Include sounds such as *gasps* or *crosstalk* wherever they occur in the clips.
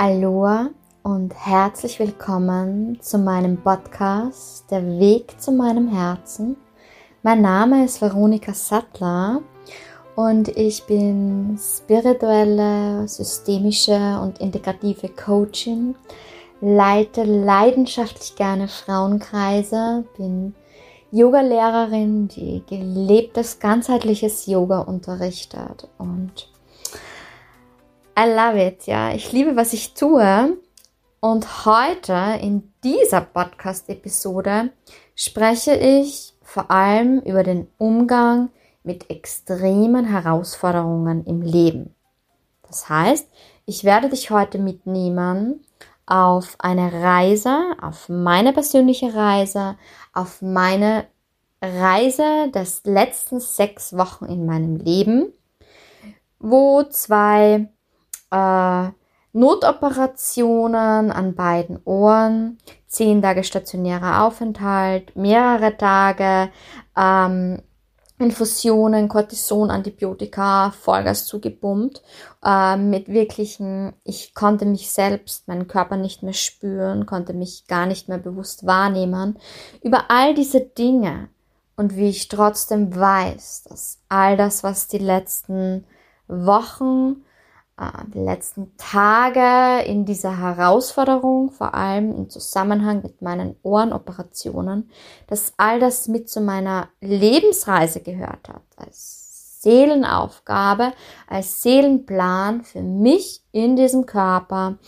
Aloha und herzlich willkommen zu meinem Podcast Der Weg zu meinem Herzen. Mein Name ist Veronika Sattler und ich bin spirituelle, systemische und integrative Coachin, leite leidenschaftlich gerne Frauenkreise, bin Yoga-Lehrerin, die gelebtes ganzheitliches Yoga unterrichtet und I love it, ja. Ich liebe, was ich tue. Und heute in dieser Podcast-Episode spreche ich vor allem über den Umgang mit extremen Herausforderungen im Leben. Das heißt, ich werde dich heute mitnehmen auf eine Reise, auf meine persönliche Reise, auf meine Reise des letzten sechs Wochen in meinem Leben, wo zwei äh, Notoperationen an beiden Ohren, zehn Tage stationärer Aufenthalt, mehrere Tage ähm, Infusionen, Cortison, Antibiotika, Vollgas zugepumpt, äh, mit wirklichen, ich konnte mich selbst, meinen Körper nicht mehr spüren, konnte mich gar nicht mehr bewusst wahrnehmen. Über all diese Dinge und wie ich trotzdem weiß, dass all das, was die letzten Wochen, die letzten Tage in dieser Herausforderung, vor allem im Zusammenhang mit meinen Ohrenoperationen, dass all das mit zu meiner Lebensreise gehört hat, als Seelenaufgabe, als Seelenplan für mich in diesem Körper,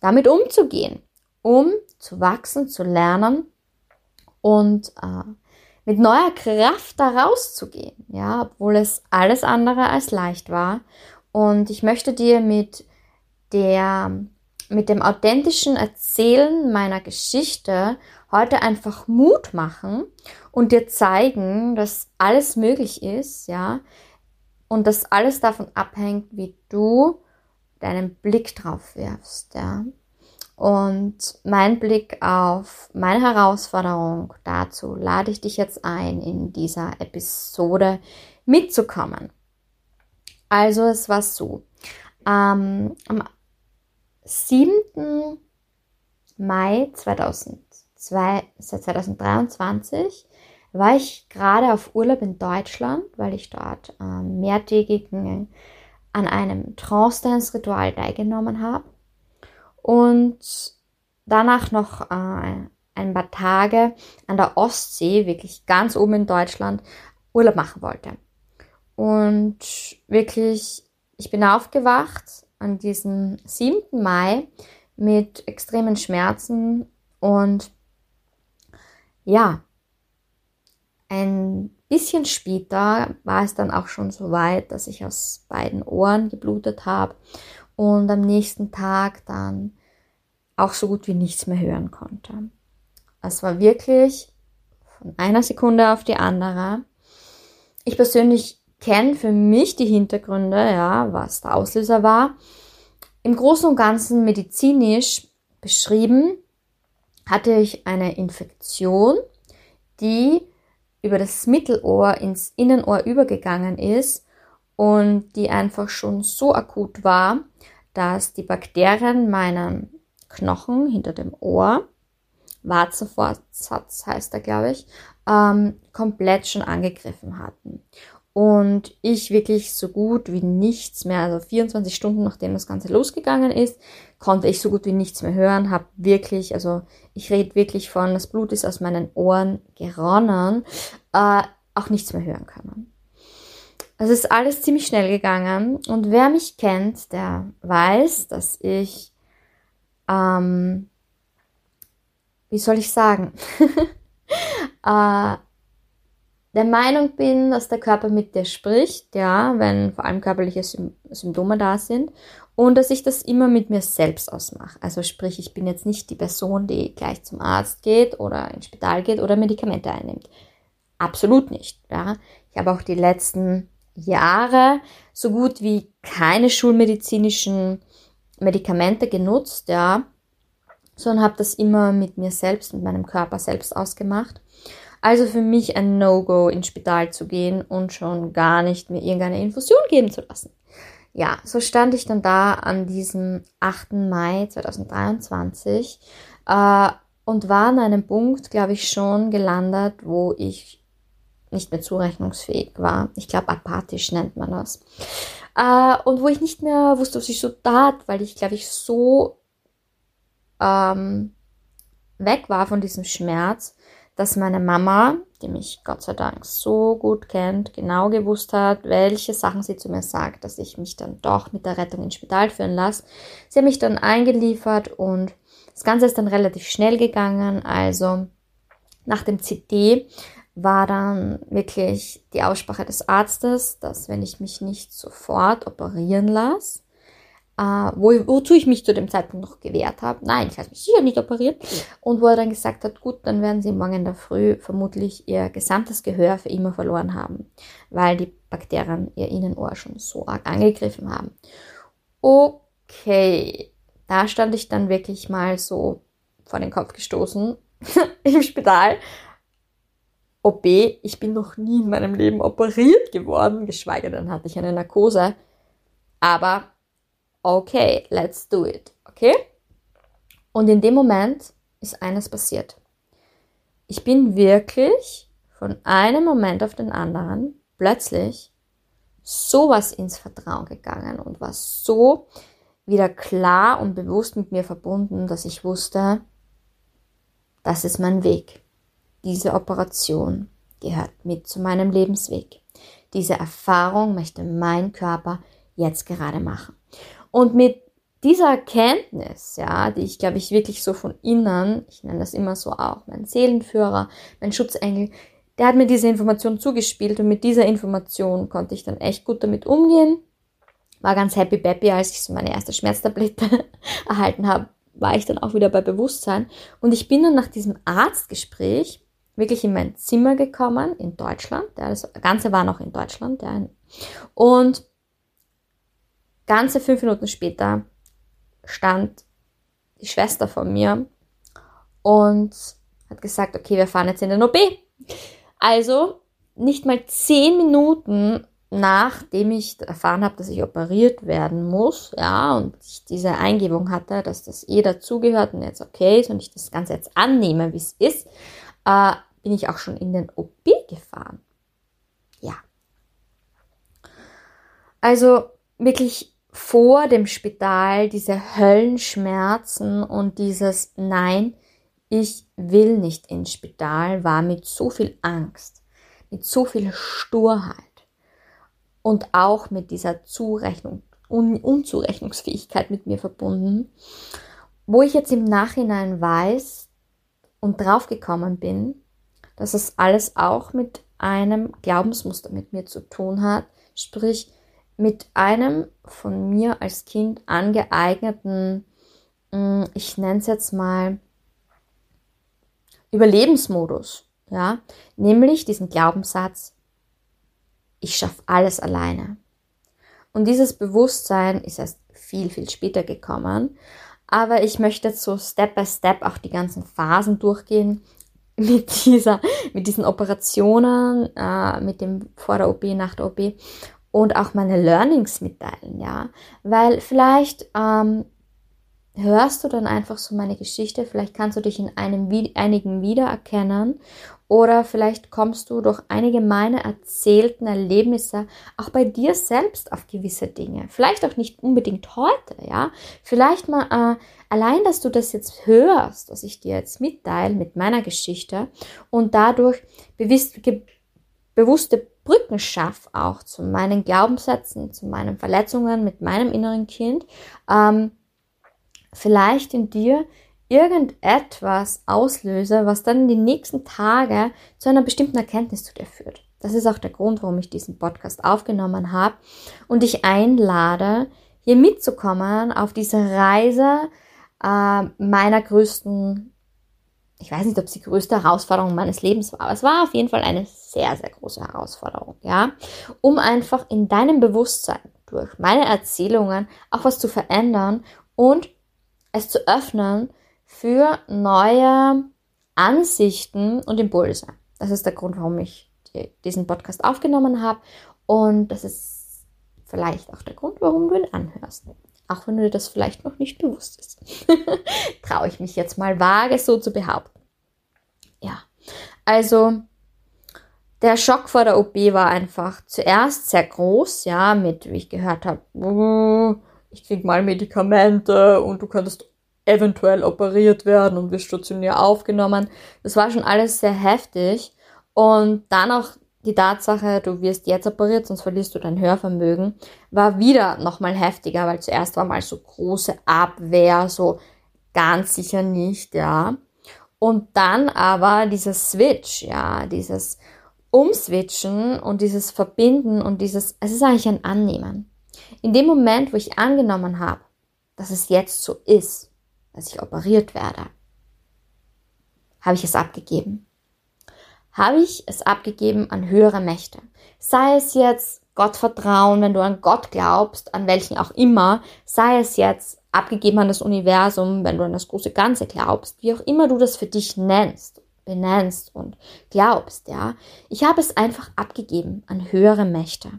damit umzugehen, um zu wachsen, zu lernen und äh, mit neuer Kraft da rauszugehen, ja, obwohl es alles andere als leicht war und ich möchte dir mit der, mit dem authentischen Erzählen meiner Geschichte heute einfach Mut machen und dir zeigen, dass alles möglich ist, ja, und dass alles davon abhängt, wie du deinen Blick drauf wirfst, ja. Und mein Blick auf meine Herausforderung dazu lade ich dich jetzt ein, in dieser Episode mitzukommen. Also es war so. Ähm, am 7. Mai 2002, 2023 war ich gerade auf Urlaub in Deutschland, weil ich dort äh, mehrtägigen an einem Trance-Dance-Ritual teilgenommen habe und danach noch äh, ein paar Tage an der Ostsee, wirklich ganz oben in Deutschland, Urlaub machen wollte. Und wirklich, ich bin aufgewacht an diesem 7. Mai mit extremen Schmerzen und ja, ein bisschen später war es dann auch schon so weit, dass ich aus beiden Ohren geblutet habe und am nächsten Tag dann auch so gut wie nichts mehr hören konnte. Es war wirklich von einer Sekunde auf die andere. Ich persönlich kenne für mich die Hintergründe, ja, was der Auslöser war. Im Großen und Ganzen medizinisch beschrieben hatte ich eine Infektion, die über das Mittelohr ins Innenohr übergegangen ist und die einfach schon so akut war, dass die Bakterien meinen Knochen hinter dem Ohr, Warzenfortsatz heißt er, glaube ich, ähm, komplett schon angegriffen hatten und ich wirklich so gut wie nichts mehr, also 24 Stunden nachdem das Ganze losgegangen ist, konnte ich so gut wie nichts mehr hören, habe wirklich, also ich rede wirklich von, das Blut ist aus meinen Ohren geronnen, äh, auch nichts mehr hören können. Also ist alles ziemlich schnell gegangen und wer mich kennt, der weiß, dass ich, ähm, wie soll ich sagen, *laughs* äh, der Meinung bin, dass der Körper mit dir spricht, ja, wenn vor allem körperliche Symptome da sind und dass ich das immer mit mir selbst ausmache. Also sprich, ich bin jetzt nicht die Person, die gleich zum Arzt geht oder ins Spital geht oder Medikamente einnimmt. Absolut nicht, ja. Ich habe auch die letzten Jahre so gut wie keine schulmedizinischen Medikamente genutzt, ja, sondern habe das immer mit mir selbst, mit meinem Körper selbst ausgemacht. Also für mich ein No-Go ins Spital zu gehen und schon gar nicht mir irgendeine Infusion geben zu lassen. ja, so stand ich dann da an diesem 8. Mai 2023 äh, und war an einem Punkt, glaube ich, schon gelandet, wo ich nicht mehr zurechnungsfähig war. Ich glaube, apathisch nennt man das. Äh, und wo ich nicht mehr wusste, was ich so tat, weil ich, glaube ich, so ähm, weg war von diesem Schmerz, dass meine Mama, die mich Gott sei Dank so gut kennt, genau gewusst hat, welche Sachen sie zu mir sagt, dass ich mich dann doch mit der Rettung ins Spital führen lasse. Sie hat mich dann eingeliefert und das Ganze ist dann relativ schnell gegangen. Also nach dem CT war dann wirklich die Aussprache des Arztes, dass wenn ich mich nicht sofort operieren lasse, äh, wo, wozu ich mich zu dem Zeitpunkt noch gewehrt habe. Nein, ich lasse mich sicher nicht operieren. Und wo er dann gesagt hat, gut, dann werden sie morgen in der Früh vermutlich ihr gesamtes Gehör für immer verloren haben, weil die Bakterien ihr Innenohr schon so arg angegriffen haben. Okay, da stand ich dann wirklich mal so vor den Kopf gestoßen *laughs* im Spital. OP, ich bin noch nie in meinem Leben operiert geworden, geschweige denn hatte ich eine Narkose. Aber okay, let's do it, okay? Und in dem Moment ist eines passiert. Ich bin wirklich von einem Moment auf den anderen plötzlich sowas ins Vertrauen gegangen und war so wieder klar und bewusst mit mir verbunden, dass ich wusste, das ist mein Weg. Diese Operation gehört mit zu meinem Lebensweg. Diese Erfahrung möchte mein Körper jetzt gerade machen. Und mit dieser Erkenntnis, ja, die ich glaube ich wirklich so von innen, ich nenne das immer so auch, mein Seelenführer, mein Schutzengel, der hat mir diese Information zugespielt und mit dieser Information konnte ich dann echt gut damit umgehen. War ganz happy peppy, als ich so meine erste Schmerztablette *laughs* erhalten habe, war ich dann auch wieder bei Bewusstsein. Und ich bin dann nach diesem Arztgespräch wirklich in mein Zimmer gekommen in Deutschland. Das Ganze war noch in Deutschland. Und Ganze fünf Minuten später stand die Schwester von mir und hat gesagt, okay, wir fahren jetzt in den OP. Also nicht mal zehn Minuten nachdem ich erfahren habe, dass ich operiert werden muss, ja, und ich diese Eingebung hatte, dass das eh dazugehört und jetzt okay ist und ich das Ganze jetzt annehme, wie es ist, äh, bin ich auch schon in den OP gefahren. Ja. Also wirklich vor dem Spital diese Höllenschmerzen und dieses Nein, ich will nicht ins Spital, war mit so viel Angst, mit so viel Sturheit und auch mit dieser Zurechnung, Un Unzurechnungsfähigkeit mit mir verbunden, wo ich jetzt im Nachhinein weiß und draufgekommen bin, dass es alles auch mit einem Glaubensmuster mit mir zu tun hat, sprich mit einem von mir als Kind angeeigneten, hm, ich nenne es jetzt mal Überlebensmodus, ja, nämlich diesen Glaubenssatz, ich schaffe alles alleine. Und dieses Bewusstsein ist erst viel, viel später gekommen. Aber ich möchte jetzt so Step by Step auch die ganzen Phasen durchgehen *laughs* mit dieser, mit diesen Operationen, äh, mit dem vor der OP, nach der OP und auch meine Learnings mitteilen, ja. Weil vielleicht ähm, hörst du dann einfach so meine Geschichte, vielleicht kannst du dich in einem, einigen wiedererkennen oder vielleicht kommst du durch einige meiner erzählten Erlebnisse auch bei dir selbst auf gewisse Dinge. Vielleicht auch nicht unbedingt heute, ja. Vielleicht mal äh, allein, dass du das jetzt hörst, was ich dir jetzt mitteile mit meiner Geschichte und dadurch bewusst, bewusste Brücken schaff auch zu meinen Glaubenssätzen, zu meinen Verletzungen mit meinem inneren Kind, ähm, vielleicht in dir irgendetwas auslöse, was dann in den nächsten Tagen zu einer bestimmten Erkenntnis zu dir führt. Das ist auch der Grund, warum ich diesen Podcast aufgenommen habe und dich einlade, hier mitzukommen auf diese Reise äh, meiner größten ich weiß nicht, ob es die größte Herausforderung meines Lebens war, aber es war auf jeden Fall eine sehr, sehr große Herausforderung, ja, um einfach in deinem Bewusstsein durch meine Erzählungen auch was zu verändern und es zu öffnen für neue Ansichten und Impulse. Das ist der Grund, warum ich diesen Podcast aufgenommen habe und das ist vielleicht auch der Grund, warum du ihn anhörst. Auch wenn dir das vielleicht noch nicht bewusst ist. *laughs* Traue ich mich jetzt mal vage so zu behaupten. Ja, also der Schock vor der OP war einfach zuerst sehr groß, ja, mit, wie ich gehört habe, ich krieg mal Medikamente und du könntest eventuell operiert werden und wirst stationär aufgenommen. Das war schon alles sehr heftig. Und dann auch die Tatsache, du wirst jetzt operiert, sonst verlierst du dein Hörvermögen, war wieder nochmal heftiger, weil zuerst war mal so große Abwehr, so ganz sicher nicht, ja. Und dann aber dieser Switch, ja, dieses Umswitchen und dieses Verbinden und dieses, es ist eigentlich ein Annehmen. In dem Moment, wo ich angenommen habe, dass es jetzt so ist, dass ich operiert werde, habe ich es abgegeben. Habe ich es abgegeben an höhere Mächte. Sei es jetzt Gottvertrauen, wenn du an Gott glaubst, an welchen auch immer, sei es jetzt abgegeben an das Universum, wenn du an das große Ganze glaubst, wie auch immer du das für dich nennst, benennst und glaubst, ja. Ich habe es einfach abgegeben an höhere Mächte.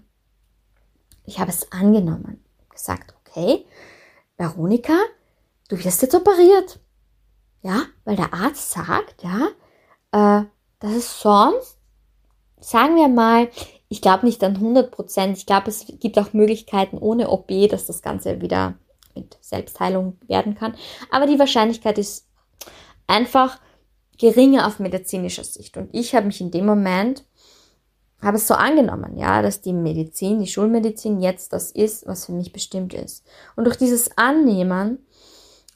Ich habe es angenommen, gesagt, okay, Veronika, du wirst jetzt operiert. Ja, weil der Arzt sagt, ja, äh, dass es sonst, sagen wir mal, ich glaube nicht an 100 Prozent. Ich glaube, es gibt auch Möglichkeiten ohne OP, dass das Ganze wieder mit Selbstheilung werden kann. Aber die Wahrscheinlichkeit ist einfach geringer auf medizinischer Sicht. Und ich habe mich in dem Moment habe es so angenommen, ja, dass die Medizin, die Schulmedizin jetzt das ist, was für mich bestimmt ist. Und durch dieses Annehmen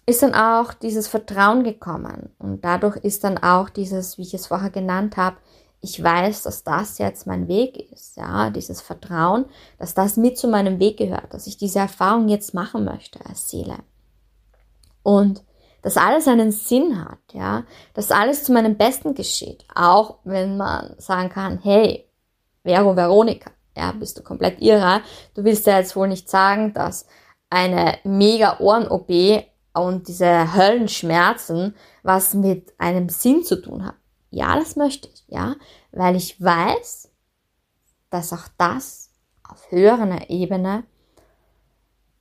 ist dann auch dieses Vertrauen gekommen. Und dadurch ist dann auch dieses, wie ich es vorher genannt habe, ich weiß, dass das jetzt mein Weg ist, ja, dieses Vertrauen, dass das mit zu meinem Weg gehört, dass ich diese Erfahrung jetzt machen möchte als Seele. Und dass alles einen Sinn hat, ja, dass alles zu meinem Besten geschieht, auch wenn man sagen kann, hey, Vero Veronika, ja, bist du komplett irre. Du willst ja jetzt wohl nicht sagen, dass eine mega Ohren-OP und diese Höllenschmerzen was mit einem Sinn zu tun hat. Ja, das möchte ich, ja, weil ich weiß, dass auch das auf höherer Ebene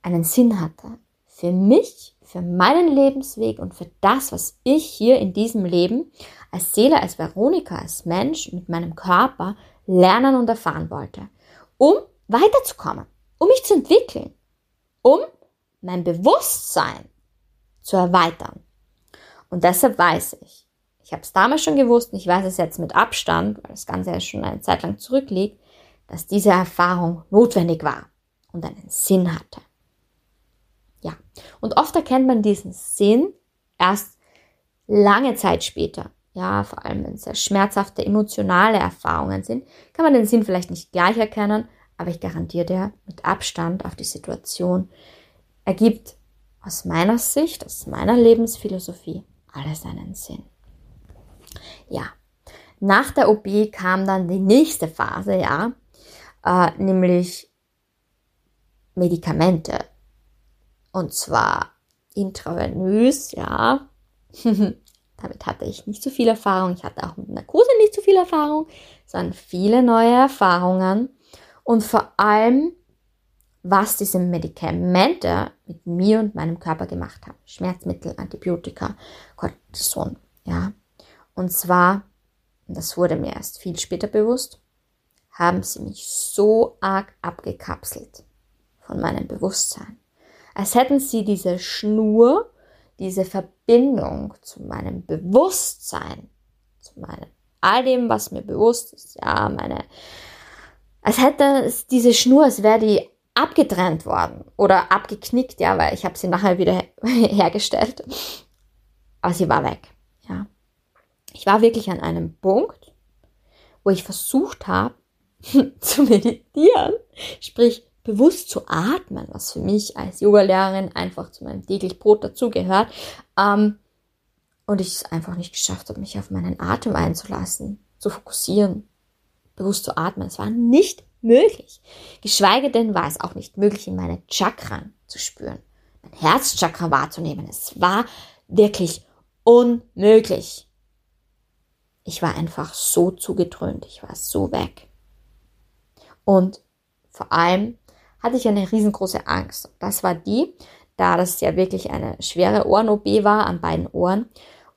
einen Sinn hatte. Für mich, für meinen Lebensweg und für das, was ich hier in diesem Leben als Seele, als Veronika, als Mensch mit meinem Körper lernen und erfahren wollte, um weiterzukommen, um mich zu entwickeln, um mein Bewusstsein zu erweitern. Und deshalb weiß ich, ich habe es damals schon gewusst und ich weiß es jetzt mit Abstand, weil das Ganze ja schon eine Zeit lang zurückliegt, dass diese Erfahrung notwendig war und einen Sinn hatte. Ja, und oft erkennt man diesen Sinn erst lange Zeit später, ja, vor allem wenn es sehr schmerzhafte emotionale Erfahrungen sind, kann man den Sinn vielleicht nicht gleich erkennen, aber ich garantiere dir, mit Abstand auf die Situation ergibt aus meiner Sicht, aus meiner Lebensphilosophie alles einen Sinn. Ja, nach der OP kam dann die nächste Phase, ja, äh, nämlich Medikamente. Und zwar intravenös, ja. *laughs* Damit hatte ich nicht so viel Erfahrung. Ich hatte auch mit Narkose nicht so viel Erfahrung, sondern viele neue Erfahrungen. Und vor allem, was diese Medikamente mit mir und meinem Körper gemacht haben. Schmerzmittel, Antibiotika, Cortison, ja. Und zwar, das wurde mir erst viel später bewusst, haben sie mich so arg abgekapselt von meinem Bewusstsein. Als hätten sie diese Schnur diese Verbindung zu meinem Bewusstsein, zu meinem, all dem, was mir bewusst ist, ja, meine, als hätte es diese Schnur, als wäre die abgetrennt worden oder abgeknickt, ja, weil ich habe sie nachher wieder *laughs* hergestellt. Aber sie war weg, ja. Ich war wirklich an einem Punkt, wo ich versucht habe *laughs* zu meditieren, sprich bewusst zu atmen, was für mich als Yogalehrerin einfach zu meinem täglich Brot dazugehört. Ähm, und ich es einfach nicht geschafft habe, mich auf meinen Atem einzulassen, zu fokussieren, bewusst zu atmen. Es war nicht möglich. Geschweige denn war es auch nicht möglich, in meine Chakran zu spüren, mein Herzchakra wahrzunehmen. Es war wirklich unmöglich. Ich war einfach so zugedröhnt, ich war so weg. Und vor allem hatte ich eine riesengroße Angst. Das war die, da das ja wirklich eine schwere Ohren-OP war an beiden Ohren.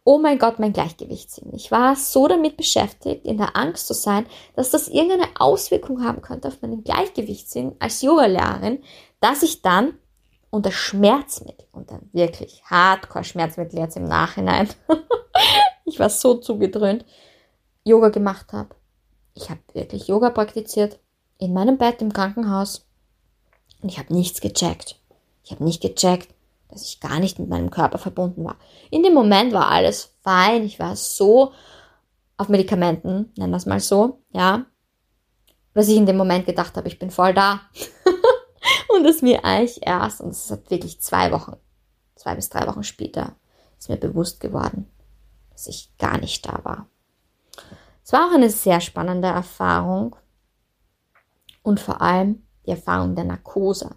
Oh mein Gott, mein Gleichgewichtssinn. Ich war so damit beschäftigt, in der Angst zu sein, dass das irgendeine Auswirkung haben könnte auf meinen Gleichgewichtssinn als Yogalehrerin, dass ich dann unter Schmerzmittel, unter wirklich Hardcore-Schmerzmittel jetzt im Nachhinein, *laughs* ich war so zugedröhnt, Yoga gemacht habe. Ich habe wirklich Yoga praktiziert in meinem Bett im Krankenhaus und ich habe nichts gecheckt. Ich habe nicht gecheckt, dass ich gar nicht mit meinem Körper verbunden war. In dem Moment war alles fein. Ich war so auf Medikamenten, nennen wir es mal so, ja. Was ich in dem Moment gedacht habe, ich bin voll da. *laughs* und es mir eigentlich erst, und es hat wirklich zwei Wochen, zwei bis drei Wochen später, ist mir bewusst geworden, dass ich gar nicht da war. Es war auch eine sehr spannende Erfahrung und vor allem die Erfahrung der Narkose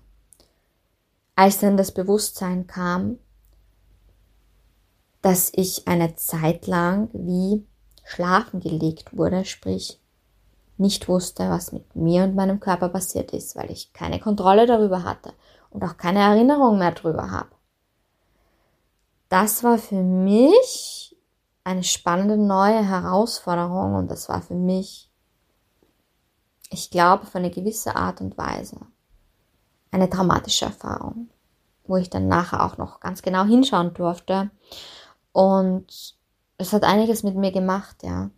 als dann das Bewusstsein kam, dass ich eine Zeit lang wie schlafen gelegt wurde, sprich nicht wusste, was mit mir und meinem Körper passiert ist, weil ich keine Kontrolle darüber hatte und auch keine Erinnerung mehr darüber habe. Das war für mich eine spannende neue Herausforderung und das war für mich, ich glaube, auf eine gewisse Art und Weise eine traumatische Erfahrung, wo ich dann nachher auch noch ganz genau hinschauen durfte. Und es hat einiges mit mir gemacht, ja.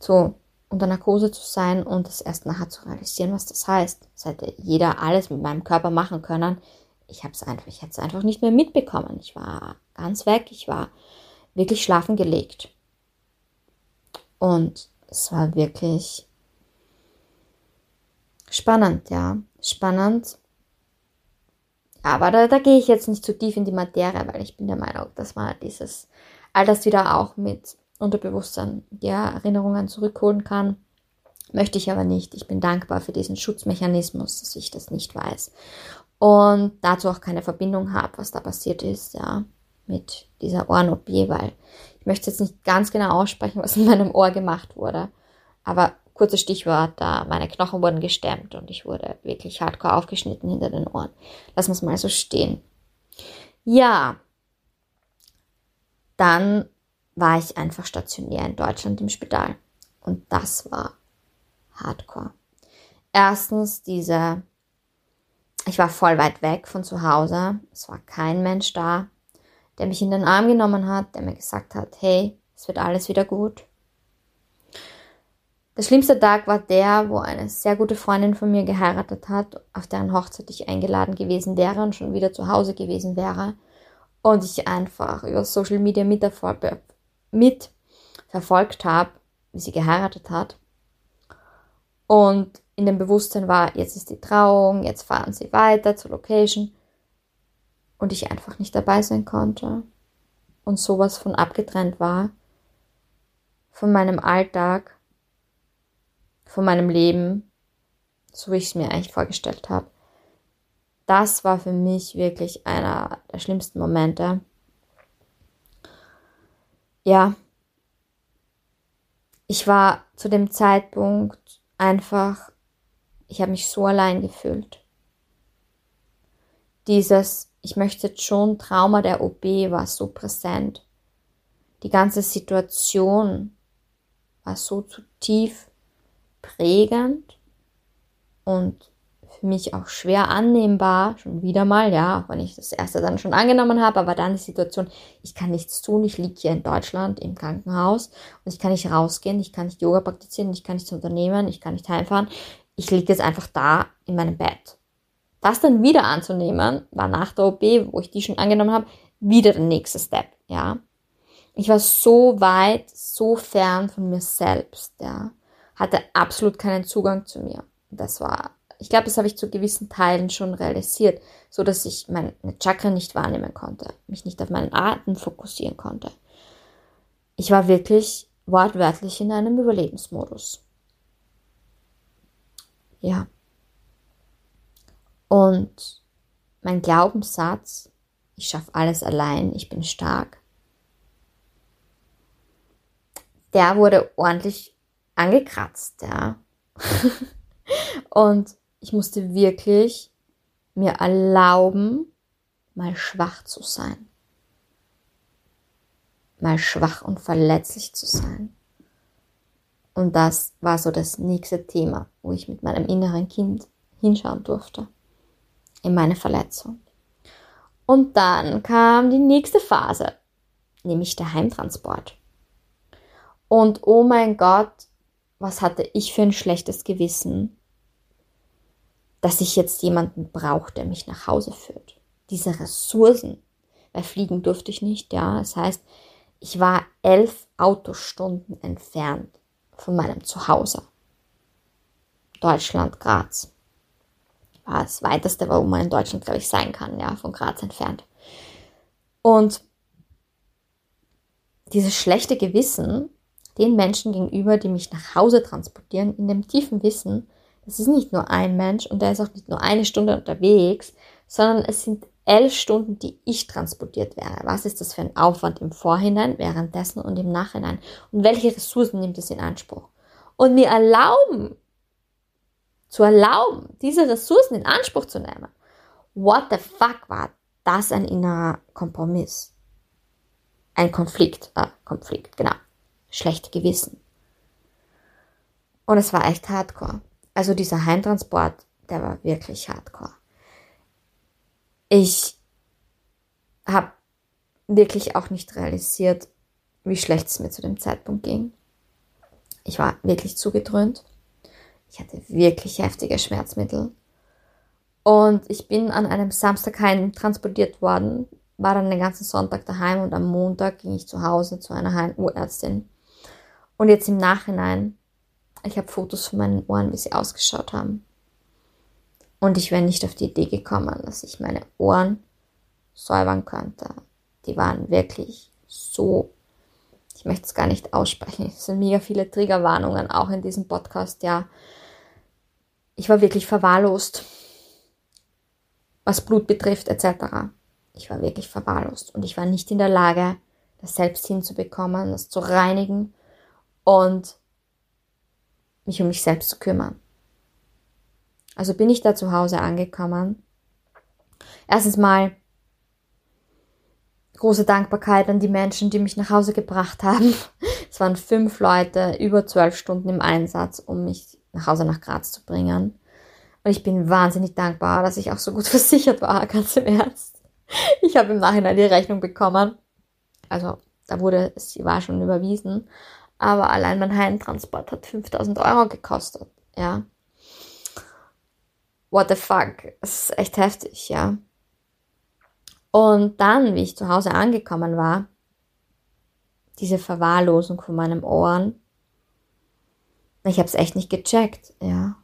So unter Narkose zu sein und das erst nachher zu realisieren, was das heißt. Es hätte jeder alles mit meinem Körper machen können. Ich habe es einfach, ich hätte es einfach nicht mehr mitbekommen. Ich war ganz weg. Ich war wirklich schlafen gelegt. Und es war wirklich spannend, ja spannend. Aber da, da gehe ich jetzt nicht zu tief in die Materie, weil ich bin der Meinung, dass man dieses all das wieder auch mit Unterbewusstsein ja, Erinnerungen zurückholen kann. Möchte ich aber nicht. Ich bin dankbar für diesen Schutzmechanismus, dass ich das nicht weiß. Und dazu auch keine Verbindung habe, was da passiert ist, ja, mit dieser Ohren-OP, weil ich möchte jetzt nicht ganz genau aussprechen, was in meinem Ohr gemacht wurde. Aber Kurzes Stichwort, da meine Knochen wurden gestemmt und ich wurde wirklich hardcore aufgeschnitten hinter den Ohren. Lassen wir es mal so stehen. Ja, dann war ich einfach stationär in Deutschland im Spital. Und das war hardcore. Erstens diese, ich war voll weit weg von zu Hause. Es war kein Mensch da, der mich in den Arm genommen hat, der mir gesagt hat, hey, es wird alles wieder gut. Der schlimmste Tag war der, wo eine sehr gute Freundin von mir geheiratet hat, auf deren Hochzeit ich eingeladen gewesen wäre und schon wieder zu Hause gewesen wäre. Und ich einfach über Social Media mit verfolgt habe, wie sie geheiratet hat. Und in dem Bewusstsein war, jetzt ist die Trauung, jetzt fahren sie weiter zur Location. Und ich einfach nicht dabei sein konnte. Und sowas von abgetrennt war von meinem Alltag von meinem Leben, so wie ich es mir eigentlich vorgestellt habe. Das war für mich wirklich einer der schlimmsten Momente. Ja, ich war zu dem Zeitpunkt einfach, ich habe mich so allein gefühlt. Dieses, ich möchte jetzt schon, Trauma der OP war so präsent. Die ganze Situation war so zu tief prägend und für mich auch schwer annehmbar, schon wieder mal, ja, auch wenn ich das erste dann schon angenommen habe, aber dann die Situation, ich kann nichts tun, ich liege hier in Deutschland im Krankenhaus und ich kann nicht rausgehen, ich kann nicht Yoga praktizieren, ich kann nichts unternehmen, ich kann nicht heimfahren, ich liege jetzt einfach da in meinem Bett. Das dann wieder anzunehmen, war nach der OP, wo ich die schon angenommen habe, wieder der nächste Step, ja. Ich war so weit, so fern von mir selbst, ja hatte absolut keinen Zugang zu mir. Das war, ich glaube, das habe ich zu gewissen Teilen schon realisiert, so dass ich meine Chakra nicht wahrnehmen konnte, mich nicht auf meinen Atem fokussieren konnte. Ich war wirklich wortwörtlich in einem Überlebensmodus. Ja. Und mein Glaubenssatz, ich schaffe alles allein, ich bin stark, der wurde ordentlich angekratzt, ja. *laughs* und ich musste wirklich mir erlauben, mal schwach zu sein. Mal schwach und verletzlich zu sein. Und das war so das nächste Thema, wo ich mit meinem inneren Kind hinschauen durfte. In meine Verletzung. Und dann kam die nächste Phase, nämlich der Heimtransport. Und oh mein Gott, was hatte ich für ein schlechtes Gewissen, dass ich jetzt jemanden brauche, der mich nach Hause führt. Diese Ressourcen, weil fliegen durfte ich nicht, ja. Das heißt, ich war elf Autostunden entfernt von meinem Zuhause. Deutschland, Graz. War das weiteste, wo man in Deutschland, glaube ich, sein kann, ja, von Graz entfernt. Und dieses schlechte Gewissen den Menschen gegenüber, die mich nach Hause transportieren, in dem tiefen Wissen, das ist nicht nur ein Mensch und der ist auch nicht nur eine Stunde unterwegs, sondern es sind elf Stunden, die ich transportiert wäre. Was ist das für ein Aufwand im Vorhinein, währenddessen und im Nachhinein? Und welche Ressourcen nimmt es in Anspruch? Und mir erlauben, zu erlauben, diese Ressourcen in Anspruch zu nehmen. What the fuck war das ein innerer Kompromiss? Ein Konflikt, äh, Konflikt, genau. Schlechte Gewissen. Und es war echt hardcore. Also dieser Heimtransport, der war wirklich hardcore. Ich habe wirklich auch nicht realisiert, wie schlecht es mir zu dem Zeitpunkt ging. Ich war wirklich zugedröhnt. Ich hatte wirklich heftige Schmerzmittel. Und ich bin an einem Samstag heim transportiert worden, war dann den ganzen Sonntag daheim und am Montag ging ich zu Hause zu einer Heimurärztin. Und jetzt im Nachhinein ich habe Fotos von meinen Ohren, wie sie ausgeschaut haben. Und ich wäre nicht auf die Idee gekommen, dass ich meine Ohren säubern könnte. Die waren wirklich so, ich möchte es gar nicht aussprechen. Es sind mega viele Triggerwarnungen auch in diesem Podcast, ja. Ich war wirklich verwahrlost, was Blut betrifft, etc. Ich war wirklich verwahrlost und ich war nicht in der Lage, das selbst hinzubekommen, das zu reinigen und mich um mich selbst zu kümmern. Also bin ich da zu Hause angekommen. Erstens mal große Dankbarkeit an die Menschen, die mich nach Hause gebracht haben. *laughs* Es waren fünf Leute, über zwölf Stunden im Einsatz, um mich nach Hause nach Graz zu bringen. Und ich bin wahnsinnig dankbar, dass ich auch so gut *laughs* versichert war, ganz im Ernst. Ich habe im Nachhinein die Rechnung bekommen. Also da wurde, sie war schon überwiesen. Aber allein mein Heimtransport hat 5000 Euro gekostet, ja. What the fuck? Das ist echt heftig, ja. Und dann, wie ich zu Hause angekommen war, diese Verwahrlosung von meinen Ohren, ich habe es echt nicht gecheckt, ja.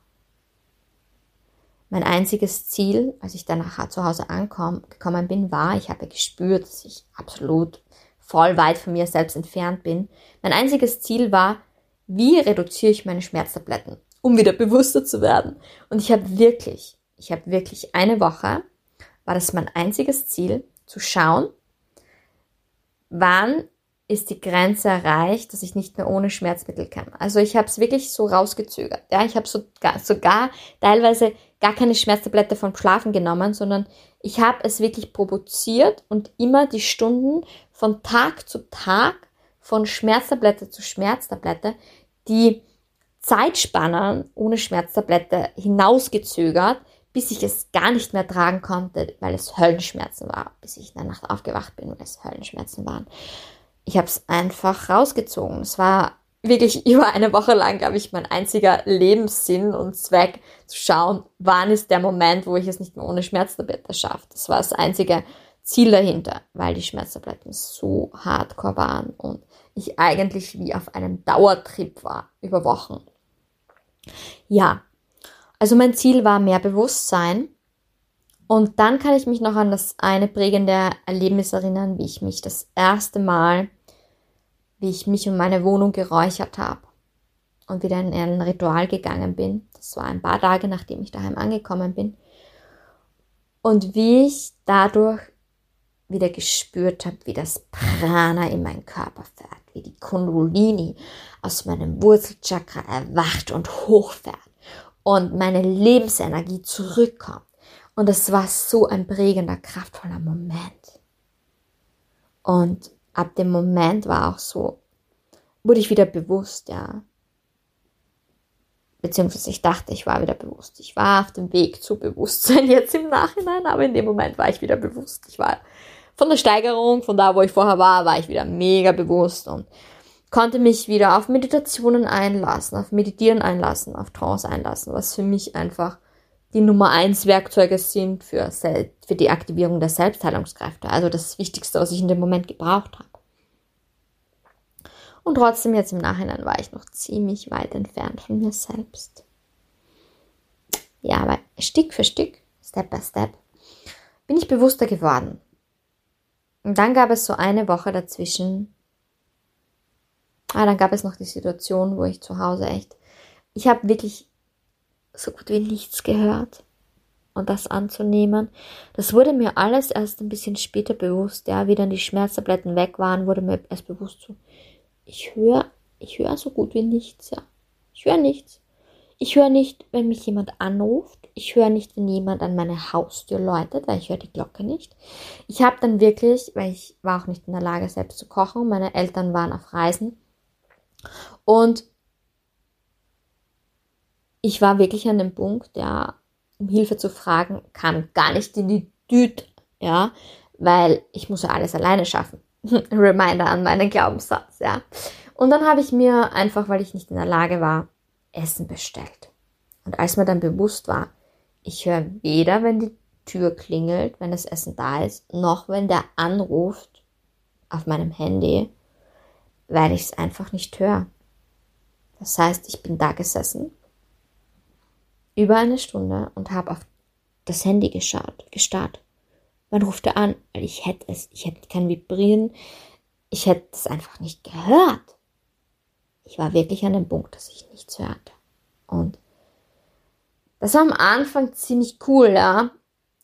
Mein einziges Ziel, als ich danach zu Hause angekommen bin, war, ich habe gespürt, dass ich absolut voll weit von mir selbst entfernt bin. Mein einziges Ziel war, wie reduziere ich meine Schmerztabletten, um wieder bewusster zu werden. Und ich habe wirklich, ich habe wirklich eine Woche, war das mein einziges Ziel, zu schauen, wann ist die Grenze erreicht, dass ich nicht mehr ohne Schmerzmittel kann. Also ich habe es wirklich so rausgezögert. Ja, ich habe sogar, sogar teilweise gar keine Schmerztablette vom Schlafen genommen, sondern ich habe es wirklich provoziert und immer die Stunden von Tag zu Tag, von Schmerztablette zu Schmerztablette, die Zeitspannen ohne Schmerztablette hinausgezögert, bis ich es gar nicht mehr tragen konnte, weil es Höllenschmerzen war, bis ich in der Nacht aufgewacht bin, weil es Höllenschmerzen waren. Ich habe es einfach rausgezogen. Es war wirklich *laughs* über eine Woche lang, glaube ich, mein einziger Lebenssinn und Zweck zu schauen, wann ist der Moment, wo ich es nicht mehr ohne Schmerztablette schaffe. Das war das einzige Ziel dahinter, weil die Schmerztabletten so hardcore waren und ich eigentlich wie auf einem Dauertrip war über Wochen. Ja, also mein Ziel war mehr Bewusstsein. Und dann kann ich mich noch an das eine prägende Erlebnis erinnern, wie ich mich das erste Mal, wie ich mich um meine Wohnung geräuchert habe und wieder in ein Ritual gegangen bin. Das war ein paar Tage, nachdem ich daheim angekommen bin. Und wie ich dadurch wieder gespürt habe, wie das Prana in meinen Körper fährt, wie die Kundalini aus meinem Wurzelchakra erwacht und hochfährt und meine Lebensenergie zurückkommt. Und es war so ein prägender, kraftvoller Moment. Und ab dem Moment war auch so, wurde ich wieder bewusst, ja. Beziehungsweise ich dachte, ich war wieder bewusst. Ich war auf dem Weg zu Bewusstsein *laughs* jetzt im Nachhinein, aber in dem Moment war ich wieder bewusst. Ich war von der Steigerung, von da, wo ich vorher war, war ich wieder mega bewusst und konnte mich wieder auf Meditationen einlassen, auf Meditieren einlassen, auf Trance einlassen, was für mich einfach die Nummer eins Werkzeuge sind für, für die Aktivierung der Selbstheilungskräfte. Also das Wichtigste, was ich in dem Moment gebraucht habe. Und trotzdem jetzt im Nachhinein war ich noch ziemlich weit entfernt von mir selbst. Ja, aber Stück für Stück, Step by Step, bin ich bewusster geworden. Und dann gab es so eine Woche dazwischen. Ah, dann gab es noch die Situation, wo ich zu Hause echt, ich habe wirklich so gut wie nichts gehört. Und das anzunehmen, das wurde mir alles erst ein bisschen später bewusst. Ja, wie dann die Schmerztabletten weg waren, wurde mir erst bewusst so, ich höre, ich höre so gut wie nichts, ja. Ich höre nichts. Ich höre nicht, wenn mich jemand anruft. Ich höre nicht, wenn jemand an meine Haustür läutet, weil ich höre die Glocke nicht. Ich habe dann wirklich, weil ich war auch nicht in der Lage, selbst zu kochen. Meine Eltern waren auf Reisen. Und ich war wirklich an dem Punkt, ja, um Hilfe zu fragen, kam gar nicht in die Düte, ja, weil ich muss ja alles alleine schaffen. *laughs* Reminder an meinen Glaubenssatz, ja. Und dann habe ich mir einfach, weil ich nicht in der Lage war, Essen bestellt. Und als mir dann bewusst war, ich höre weder, wenn die Tür klingelt, wenn das Essen da ist, noch wenn der anruft auf meinem Handy, weil ich es einfach nicht höre. Das heißt, ich bin da gesessen über eine Stunde und habe auf das Handy geschaut, gestarrt. Wann ruft er an? Weil ich hätte es, ich hätte kein Vibrieren, ich hätte es einfach nicht gehört. Ich war wirklich an dem Punkt, dass ich nichts hörte. Und das war am Anfang ziemlich cool, ja.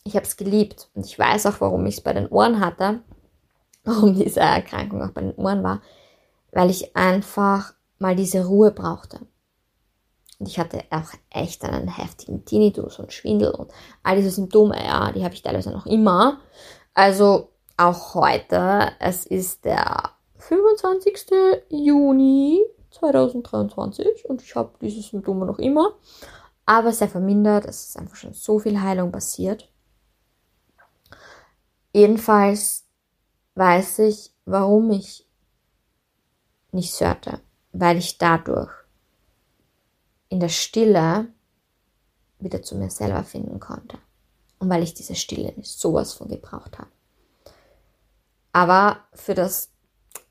Ich habe es geliebt und ich weiß auch, warum ich es bei den Ohren hatte, *laughs* warum diese Erkrankung auch bei den Ohren war, weil ich einfach mal diese Ruhe brauchte. Und ich hatte auch echt einen heftigen Tinnitus und Schwindel und all diese Symptome, ja, die habe ich teilweise noch immer. Also auch heute, es ist der 25. Juni 2023 und ich habe diese Symptome noch immer, aber sehr vermindert. Es ist einfach schon so viel Heilung passiert. Jedenfalls weiß ich, warum ich nicht hörte, weil ich dadurch in der Stille wieder zu mir selber finden konnte. Und weil ich diese Stille nicht sowas von gebraucht habe. Aber für das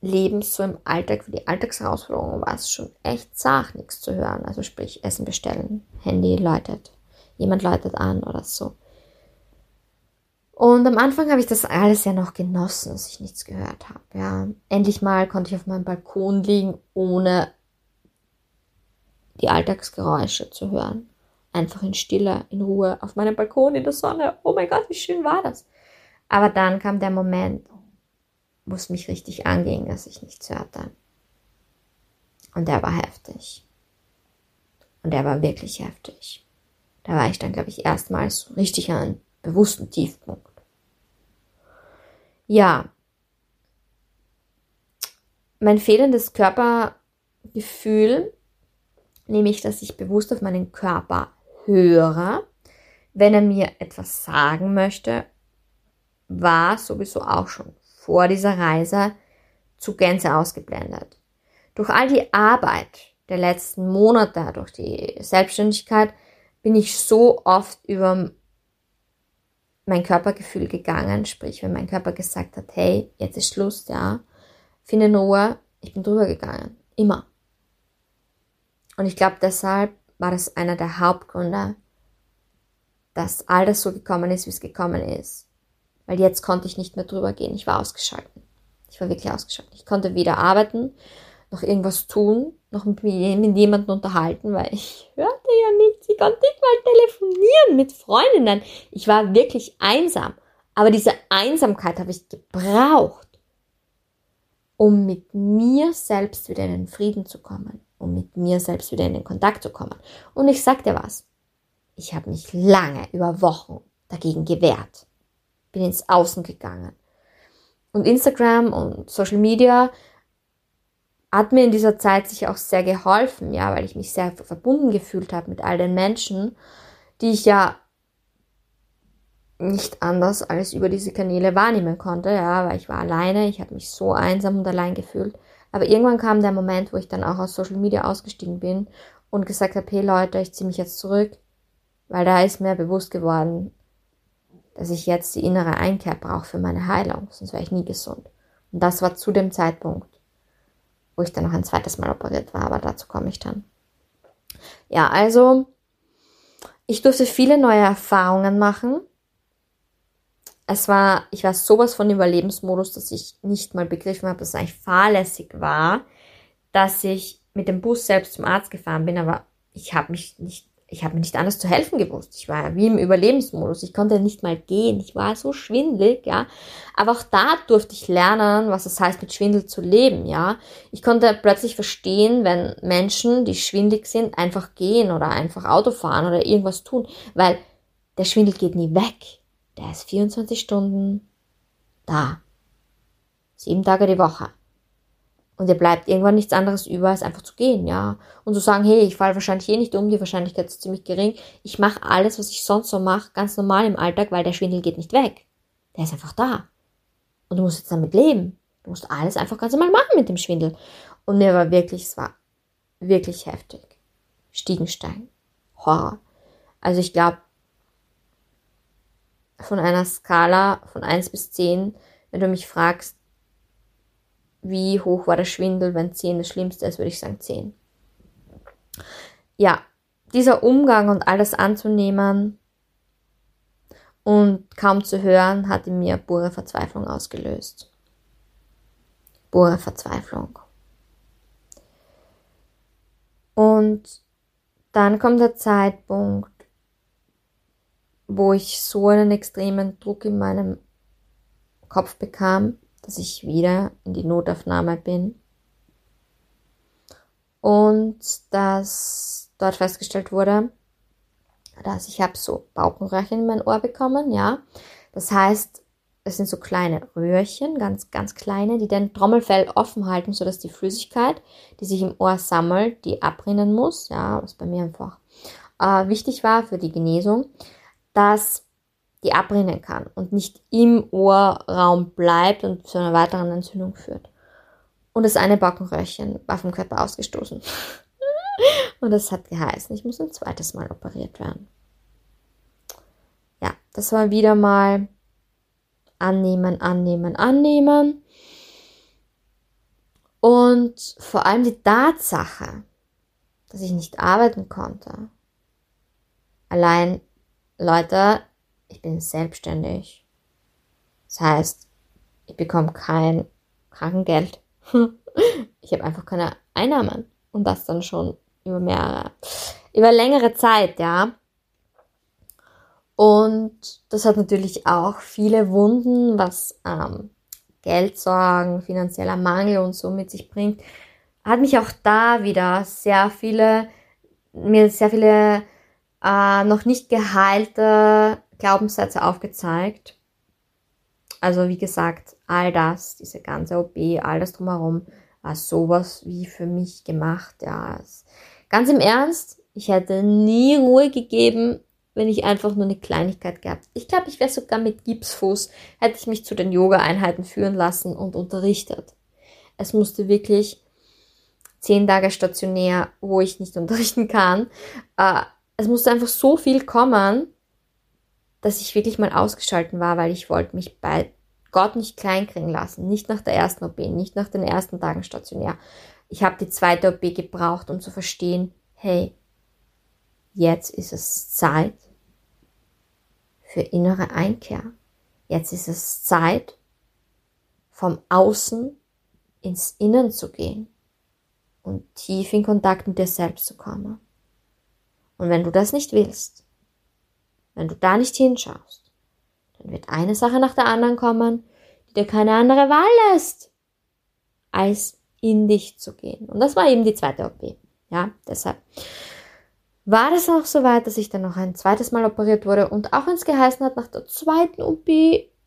Leben so im Alltag, für die Alltagsherausforderungen war es schon echt zart, nichts zu hören. Also sprich, Essen bestellen, Handy läutet, jemand läutet an oder so. Und am Anfang habe ich das alles ja noch genossen, dass ich nichts gehört habe. Ja, endlich mal konnte ich auf meinem Balkon liegen, ohne die Alltagsgeräusche zu hören. Einfach in Stille, in Ruhe, auf meinem Balkon in der Sonne. Oh mein Gott, wie schön war das. Aber dann kam der Moment, es mich richtig anging, dass ich nichts hörte. Und der war heftig. Und der war wirklich heftig. Da war ich dann, glaube ich, erstmals richtig an einem bewussten Tiefpunkt. Ja. Mein fehlendes Körpergefühl nämlich dass ich bewusst auf meinen Körper höre, wenn er mir etwas sagen möchte, war sowieso auch schon vor dieser Reise zu Gänze ausgeblendet. Durch all die Arbeit der letzten Monate, durch die Selbstständigkeit, bin ich so oft über mein Körpergefühl gegangen, sprich, wenn mein Körper gesagt hat, hey, jetzt ist Schluss, ja, finde Ruhe, ich bin drüber gegangen. Immer. Und ich glaube, deshalb war das einer der Hauptgründe, dass all das so gekommen ist, wie es gekommen ist. Weil jetzt konnte ich nicht mehr drüber gehen. Ich war ausgeschalten. Ich war wirklich ausgeschaltet. Ich konnte weder arbeiten, noch irgendwas tun, noch mit, jemandem unterhalten, weil ich hörte ja nichts. Ich konnte nicht mal telefonieren mit Freundinnen. Ich war wirklich einsam. Aber diese Einsamkeit habe ich gebraucht, um mit mir selbst wieder in den Frieden zu kommen um mit mir selbst wieder in den Kontakt zu kommen. Und ich sag dir was, ich habe mich lange, über Wochen dagegen gewehrt. Bin ins Außen gegangen. Und Instagram und Social Media hat mir in dieser Zeit sicher auch sehr geholfen, ja, weil ich mich sehr verbunden gefühlt habe mit all den Menschen, die ich ja nicht anders als über diese Kanäle wahrnehmen konnte, ja, weil ich war alleine, ich habe mich so einsam und allein gefühlt. Aber irgendwann kam der Moment, wo ich dann auch aus Social Media ausgestiegen bin und gesagt habe, hey Leute, ich ziehe mich jetzt zurück, weil da ist mir bewusst geworden, dass ich jetzt die innere Einkehr brauche für meine Heilung, sonst wäre ich nie gesund. Und das war zu dem Zeitpunkt, wo ich dann noch ein zweites Mal operiert war, aber dazu komme ich dann. Ja, also ich durfte viele neue Erfahrungen machen. Es war, ich war sowas von Überlebensmodus, dass ich nicht mal begriffen habe, dass es eigentlich fahrlässig war, dass ich mit dem Bus selbst zum Arzt gefahren bin, aber ich habe mich nicht ich habe mir nicht anders zu helfen gewusst. Ich war wie im Überlebensmodus. Ich konnte nicht mal gehen. Ich war so schwindlig, ja. Aber auch da durfte ich lernen, was es heißt, mit Schwindel zu leben, ja. Ich konnte plötzlich verstehen, wenn Menschen, die schwindlig sind, einfach gehen oder einfach Auto fahren oder irgendwas tun, weil der Schwindel geht nie weg. Der ist 24 Stunden da. Sieben Tage die Woche. Und dir bleibt irgendwann nichts anderes über, als einfach zu gehen, ja. Und zu sagen, hey, ich falle wahrscheinlich eh nicht um, die Wahrscheinlichkeit ist ziemlich gering. Ich mache alles, was ich sonst so mache, ganz normal im Alltag, weil der Schwindel geht nicht weg. Der ist einfach da. Und du musst jetzt damit leben. Du musst alles einfach ganz normal machen mit dem Schwindel. Und mir war wirklich, es war wirklich heftig. Stiegenstein. Horror. Also ich glaube, von einer Skala von 1 bis 10, wenn du mich fragst, wie hoch war der Schwindel, wenn 10 das Schlimmste ist, würde ich sagen 10. Ja, dieser Umgang und alles anzunehmen und kaum zu hören, hat in mir pure Verzweiflung ausgelöst. Pure Verzweiflung. Und dann kommt der Zeitpunkt, wo ich so einen extremen Druck in meinem Kopf bekam, dass ich wieder in die Notaufnahme bin und dass dort festgestellt wurde, dass ich habe so Bauchenröhrchen in mein Ohr bekommen, ja. Das heißt, es sind so kleine Röhrchen, ganz, ganz kleine, die den Trommelfell offen halten, sodass die Flüssigkeit, die sich im Ohr sammelt, die abrinnen muss, ja, was bei mir einfach äh, wichtig war für die Genesung, dass die abrinnen kann und nicht im Ohrraum bleibt und zu einer weiteren Entzündung führt. Und das eine Backenröhrchen war vom Körper ausgestoßen. *laughs* und das hat geheißen, ich muss ein zweites Mal operiert werden. Ja, das war wieder mal annehmen, annehmen, annehmen. Und vor allem die Tatsache, dass ich nicht arbeiten konnte. Allein, Leute, ich bin selbstständig. Das heißt, ich bekomme kein Krankengeld. *laughs* ich habe einfach keine Einnahmen. Und das dann schon über mehrere, über längere Zeit, ja. Und das hat natürlich auch viele Wunden, was ähm, Geldsorgen, finanzieller Mangel und so mit sich bringt. Hat mich auch da wieder sehr viele, mir sehr viele äh, noch nicht geheilte Glaubenssätze aufgezeigt. Also wie gesagt, all das, diese ganze OP, all das drumherum, war sowas wie für mich gemacht. Ja, ganz im Ernst, ich hätte nie Ruhe gegeben, wenn ich einfach nur eine Kleinigkeit gehabt. Ich glaube, ich wäre sogar mit Gipsfuß, hätte ich mich zu den Yoga-Einheiten führen lassen und unterrichtet. Es musste wirklich zehn Tage stationär, wo ich nicht *laughs* unterrichten kann. Äh, es musste einfach so viel kommen, dass ich wirklich mal ausgeschalten war, weil ich wollte mich bei Gott nicht kleinkriegen lassen. Nicht nach der ersten OP, nicht nach den ersten Tagen stationär. Ich habe die zweite OP gebraucht, um zu verstehen, hey, jetzt ist es Zeit für innere Einkehr. Jetzt ist es Zeit, vom Außen ins Innen zu gehen und tief in Kontakt mit dir selbst zu kommen. Und wenn du das nicht willst, wenn du da nicht hinschaust, dann wird eine Sache nach der anderen kommen, die dir keine andere Wahl lässt, als in dich zu gehen. Und das war eben die zweite OP. Ja, deshalb war das auch so weit, dass ich dann noch ein zweites Mal operiert wurde und auch wenn es geheißen hat, nach der zweiten OP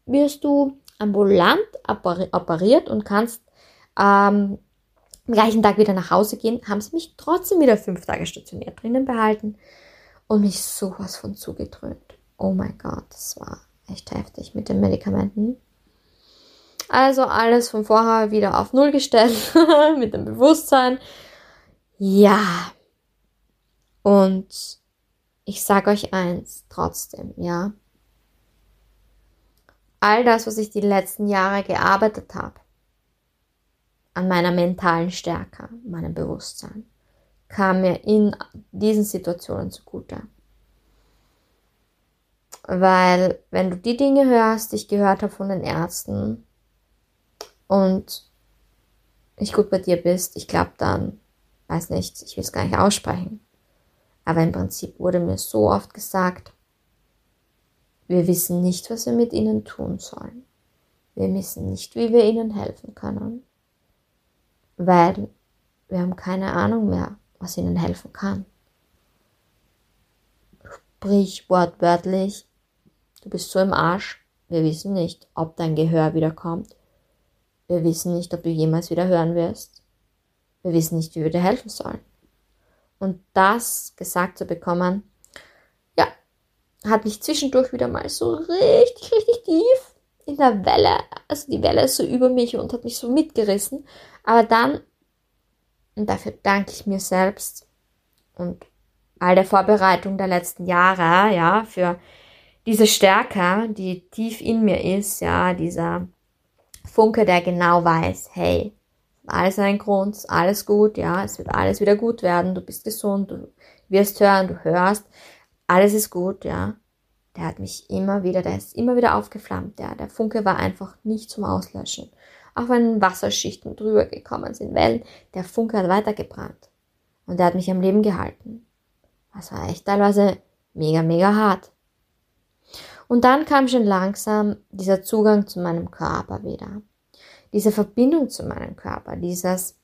wirst du ambulant operiert und kannst ähm, am gleichen Tag wieder nach Hause gehen, haben sie mich trotzdem wieder fünf Tage stationiert drinnen behalten und mich sowas von zugedröhnt. Oh mein Gott, das war echt heftig mit den Medikamenten. Also alles von vorher wieder auf Null gestellt *laughs* mit dem Bewusstsein. Ja. Und ich sage euch eins trotzdem, ja. All das, was ich die letzten Jahre gearbeitet habe, an meiner mentalen Stärke, meinem Bewusstsein, kam mir in diesen Situationen zugute. Weil wenn du die Dinge hörst, die ich gehört habe von den Ärzten und nicht gut bei dir bist, ich glaube dann, weiß nicht, ich will es gar nicht aussprechen. Aber im Prinzip wurde mir so oft gesagt, wir wissen nicht, was wir mit ihnen tun sollen. Wir wissen nicht, wie wir ihnen helfen können weil wir haben keine Ahnung mehr, was ihnen helfen kann. Sprich wortwörtlich, du bist so im Arsch, wir wissen nicht, ob dein Gehör wiederkommt. Wir wissen nicht, ob du jemals wieder hören wirst. Wir wissen nicht, wie wir dir helfen sollen. Und das gesagt zu bekommen, ja, hat mich zwischendurch wieder mal so richtig, richtig tief in der Welle, also die Welle ist so über mich und hat mich so mitgerissen. Aber dann, und dafür danke ich mir selbst und all der Vorbereitung der letzten Jahre, ja, für diese Stärke, die tief in mir ist, ja, dieser Funke, der genau weiß, hey, alles ein Grund, alles gut, ja, es wird alles wieder gut werden, du bist gesund, du wirst hören, du hörst, alles ist gut, ja. Der hat mich immer wieder, der ist immer wieder aufgeflammt, ja. Der Funke war einfach nicht zum Auslöschen auch wenn Wasserschichten drüber gekommen sind, Wellen, der Funke hat weitergebrannt. Und der hat mich am Leben gehalten. Das war echt teilweise mega, mega hart. Und dann kam schon langsam dieser Zugang zu meinem Körper wieder. Diese Verbindung zu meinem Körper, dieses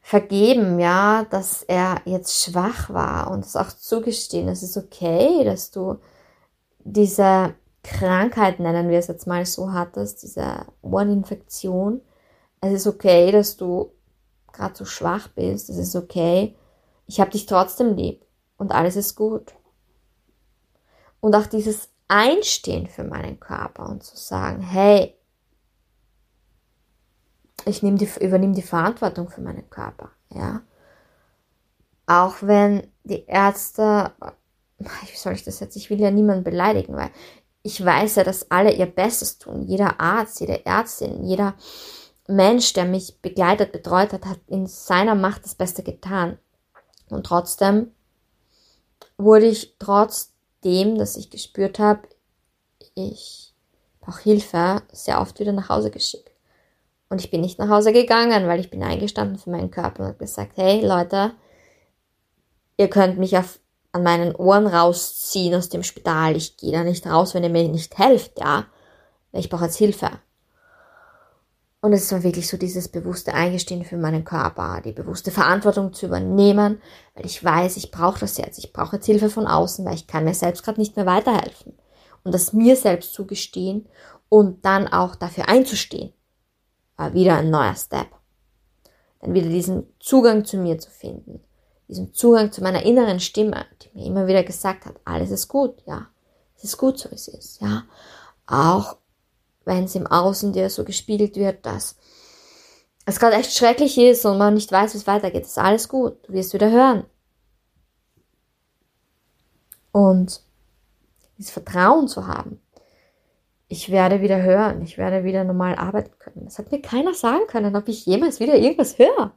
Vergeben, ja, dass er jetzt schwach war und es auch zugestehen, es ist okay, dass du diese Krankheit, nennen wir es jetzt mal so, hattest, diese Ohreninfektion. Es ist okay, dass du gerade so schwach bist. Es ist okay. Ich habe dich trotzdem lieb und alles ist gut. Und auch dieses Einstehen für meinen Körper und zu sagen, hey, ich übernehme die Verantwortung für meinen Körper, ja. Auch wenn die Ärzte, wie soll ich das jetzt, ich will ja niemanden beleidigen, weil ich weiß ja, dass alle ihr Bestes tun. Jeder Arzt, jede Ärztin, jeder Mensch, der mich begleitet, betreut hat, hat in seiner Macht das Beste getan. Und trotzdem wurde ich trotzdem, dass ich gespürt habe, ich brauche Hilfe, sehr oft wieder nach Hause geschickt. Und ich bin nicht nach Hause gegangen, weil ich bin eingestanden für meinen Körper und habe gesagt, hey Leute, ihr könnt mich auf an meinen Ohren rausziehen aus dem Spital. Ich gehe da nicht raus, wenn ihr mir nicht helft, ja. Ich brauche jetzt Hilfe. Und es war wirklich so dieses bewusste Eingestehen für meinen Körper, die bewusste Verantwortung zu übernehmen, weil ich weiß, ich brauche das jetzt. Ich brauche jetzt Hilfe von außen, weil ich kann mir selbst gerade nicht mehr weiterhelfen. Und das mir selbst zugestehen und dann auch dafür einzustehen, war wieder ein neuer Step. Dann wieder diesen Zugang zu mir zu finden diesen Zugang zu meiner inneren Stimme, die mir immer wieder gesagt hat, alles ist gut, ja. Es ist gut, so wie es ist, ja. Auch wenn es im Außen dir so gespiegelt wird, dass es gerade echt schrecklich ist und man nicht weiß, wie es weitergeht, ist alles gut. Du wirst wieder hören. Und dieses Vertrauen zu haben, ich werde wieder hören, ich werde wieder normal arbeiten können. Das hat mir keiner sagen können, ob ich jemals wieder irgendwas höre.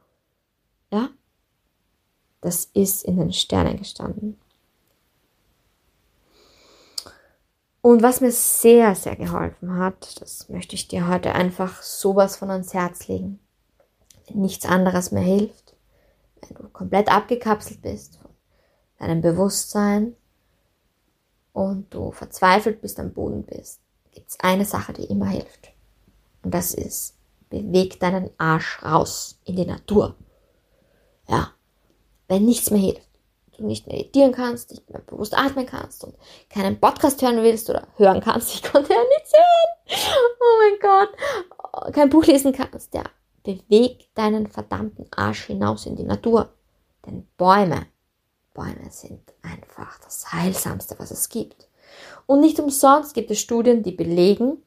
Ja, das ist in den Sternen gestanden. Und was mir sehr, sehr geholfen hat, das möchte ich dir heute einfach sowas von ans Herz legen. Wenn nichts anderes mehr hilft, wenn du komplett abgekapselt bist von deinem Bewusstsein und du verzweifelt bist, am Boden bist, gibt es eine Sache, die immer hilft. Und das ist, beweg deinen Arsch raus in die Natur. Ja, wenn nichts mehr hilft, du nicht meditieren kannst, nicht mehr bewusst atmen kannst und keinen Podcast hören willst oder hören kannst, *laughs* ich konnte ja nichts hören, oh mein Gott, kein Buch lesen kannst, ja, beweg deinen verdammten Arsch hinaus in die Natur. Denn Bäume, Bäume sind einfach das Heilsamste, was es gibt. Und nicht umsonst gibt es Studien, die belegen,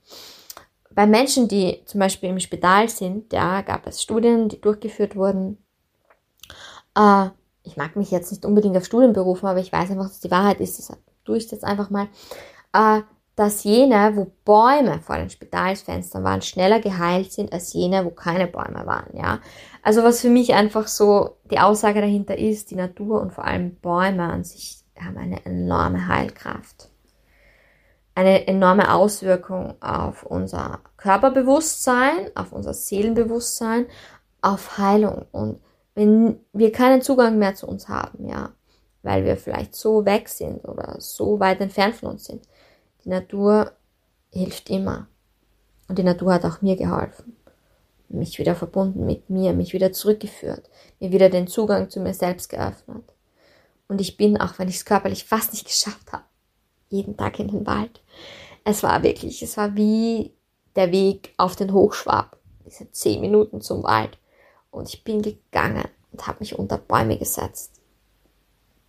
bei Menschen, die zum Beispiel im Spital sind, ja, gab es Studien, die durchgeführt wurden. Äh, ich mag mich jetzt nicht unbedingt auf Studien berufen, aber ich weiß einfach, dass die Wahrheit ist, deshalb tue ich das einfach mal, äh, dass jene, wo Bäume vor den Spitalsfenstern waren, schneller geheilt sind als jene, wo keine Bäume waren, ja. Also was für mich einfach so die Aussage dahinter ist, die Natur und vor allem Bäume an sich haben eine enorme Heilkraft eine enorme Auswirkung auf unser Körperbewusstsein, auf unser Seelenbewusstsein, auf Heilung. Und wenn wir keinen Zugang mehr zu uns haben, ja, weil wir vielleicht so weg sind oder so weit entfernt von uns sind, die Natur hilft immer. Und die Natur hat auch mir geholfen. Mich wieder verbunden mit mir, mich wieder zurückgeführt, mir wieder den Zugang zu mir selbst geöffnet. Und ich bin, auch wenn ich es körperlich fast nicht geschafft habe, jeden Tag in den Wald. Es war wirklich, es war wie der Weg auf den Hochschwab, diese zehn Minuten zum Wald. Und ich bin gegangen und habe mich unter Bäume gesetzt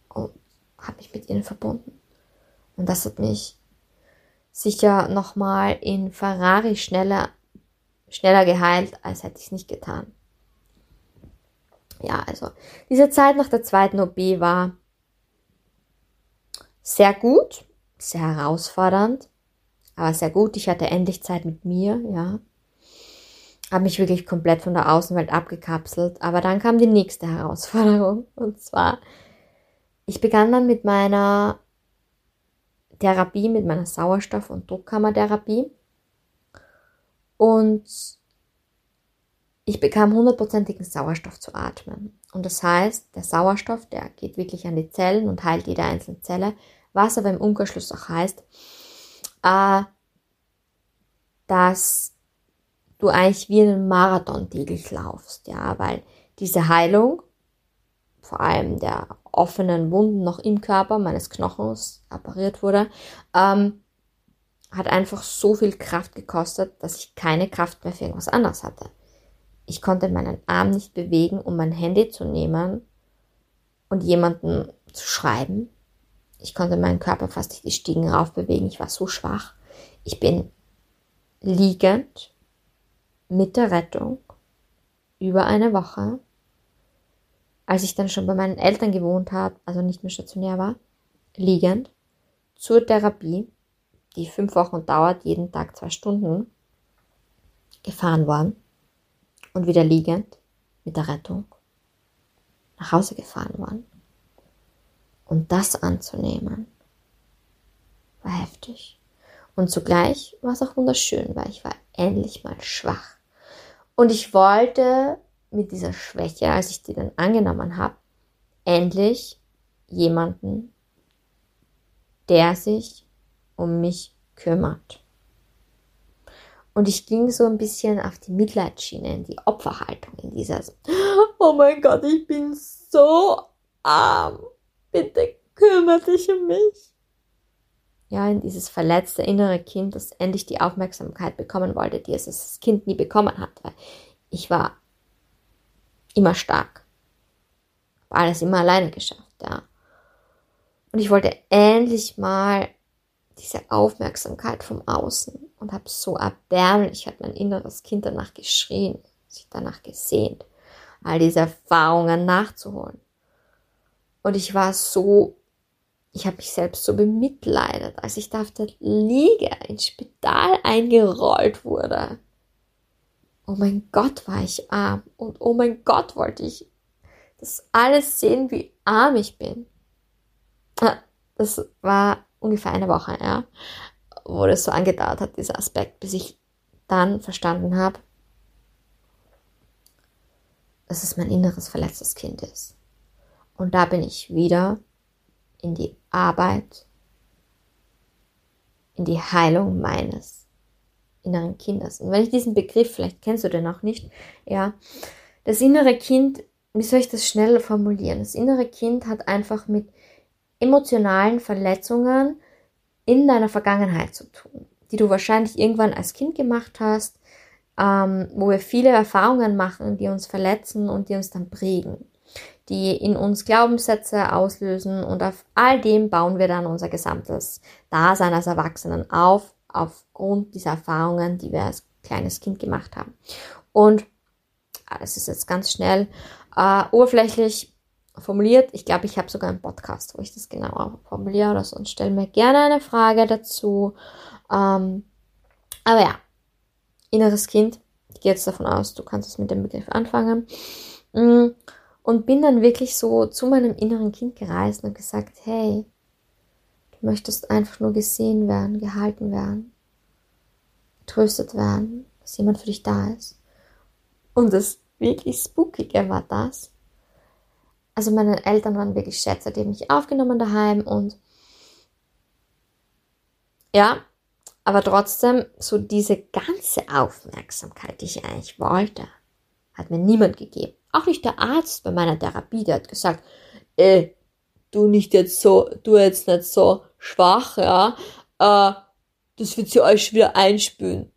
und habe mich mit ihnen verbunden. Und das hat mich sicher nochmal in Ferrari schneller, schneller geheilt, als hätte ich es nicht getan. Ja, also diese Zeit nach der zweiten OP war sehr gut sehr herausfordernd, aber sehr gut. Ich hatte endlich Zeit mit mir, ja. Habe mich wirklich komplett von der Außenwelt abgekapselt. Aber dann kam die nächste Herausforderung. Und zwar, ich begann dann mit meiner Therapie, mit meiner Sauerstoff- und Druckkammertherapie. Und ich bekam hundertprozentigen Sauerstoff zu atmen. Und das heißt, der Sauerstoff, der geht wirklich an die Zellen und heilt jede einzelne Zelle was aber im Umkehrschluss auch heißt, äh, dass du eigentlich wie einen Marathon täglich laufst, ja, weil diese Heilung, vor allem der offenen Wunden noch im Körper meines Knochens appariert wurde, ähm, hat einfach so viel Kraft gekostet, dass ich keine Kraft mehr für irgendwas anderes hatte. Ich konnte meinen Arm nicht bewegen, um mein Handy zu nehmen und jemanden zu schreiben, ich konnte meinen Körper fast nicht die Stiegen raufbewegen. Ich war so schwach. Ich bin liegend mit der Rettung über eine Woche, als ich dann schon bei meinen Eltern gewohnt habe, also nicht mehr stationär war, liegend zur Therapie, die fünf Wochen dauert, jeden Tag zwei Stunden, gefahren worden und wieder liegend mit der Rettung nach Hause gefahren worden. Und das anzunehmen, war heftig. Und zugleich war es auch wunderschön, weil ich war endlich mal schwach. Und ich wollte mit dieser Schwäche, als ich die dann angenommen habe, endlich jemanden, der sich um mich kümmert. Und ich ging so ein bisschen auf die Mitleidsschiene, in die Opferhaltung, in dieses, *gasps* oh mein Gott, ich bin so arm bitte kümmere dich um mich. Ja, in dieses verletzte innere Kind, das endlich die Aufmerksamkeit bekommen wollte, die es als Kind nie bekommen hat, weil ich war immer stark. Habe alles immer alleine geschafft, ja. Und ich wollte endlich mal diese Aufmerksamkeit vom Außen und habe so erbärmlich, hat mein inneres Kind danach geschrien, sich danach gesehnt, all diese Erfahrungen nachzuholen. Und ich war so, ich habe mich selbst so bemitleidet, als ich da auf der Liege ins Spital eingerollt wurde. Oh mein Gott, war ich arm. Und oh mein Gott, wollte ich das alles sehen, wie arm ich bin. Ah, das war ungefähr eine Woche, ja, wo das so angedauert hat, dieser Aspekt, bis ich dann verstanden habe, dass es mein inneres verletztes Kind ist. Und da bin ich wieder in die Arbeit, in die Heilung meines inneren Kindes. Und wenn ich diesen Begriff, vielleicht kennst du den auch nicht, ja, das innere Kind wie soll ich das schnell formulieren? Das innere Kind hat einfach mit emotionalen Verletzungen in deiner Vergangenheit zu tun, die du wahrscheinlich irgendwann als Kind gemacht hast, ähm, wo wir viele Erfahrungen machen, die uns verletzen und die uns dann prägen, die in uns Glaubenssätze auslösen und auf all dem bauen wir dann unser gesamtes Dasein als Erwachsenen auf, aufgrund dieser Erfahrungen, die wir als kleines Kind gemacht haben. Und ah, das ist jetzt ganz schnell äh, oberflächlich formuliert. Ich glaube, ich habe sogar einen Podcast, wo ich das genauer formuliere oder sonst stell mir gerne eine Frage dazu. Ähm, aber ja, inneres Kind. Ich gehe jetzt davon aus, du kannst es mit dem Begriff anfangen. Mm, und bin dann wirklich so zu meinem inneren Kind gereist und gesagt, hey, du möchtest einfach nur gesehen werden, gehalten werden, getröstet werden, dass jemand für dich da ist. Und das wirklich Spookige war das. Also meine Eltern waren wirklich Schätze, die haben mich aufgenommen daheim und ja, aber trotzdem so diese ganze Aufmerksamkeit, die ich eigentlich wollte, hat mir niemand gegeben. Auch nicht der Arzt bei meiner Therapie, der hat gesagt, äh, du nicht jetzt so, du jetzt nicht so schwach, ja, äh, das wird sie euch wieder einspülen.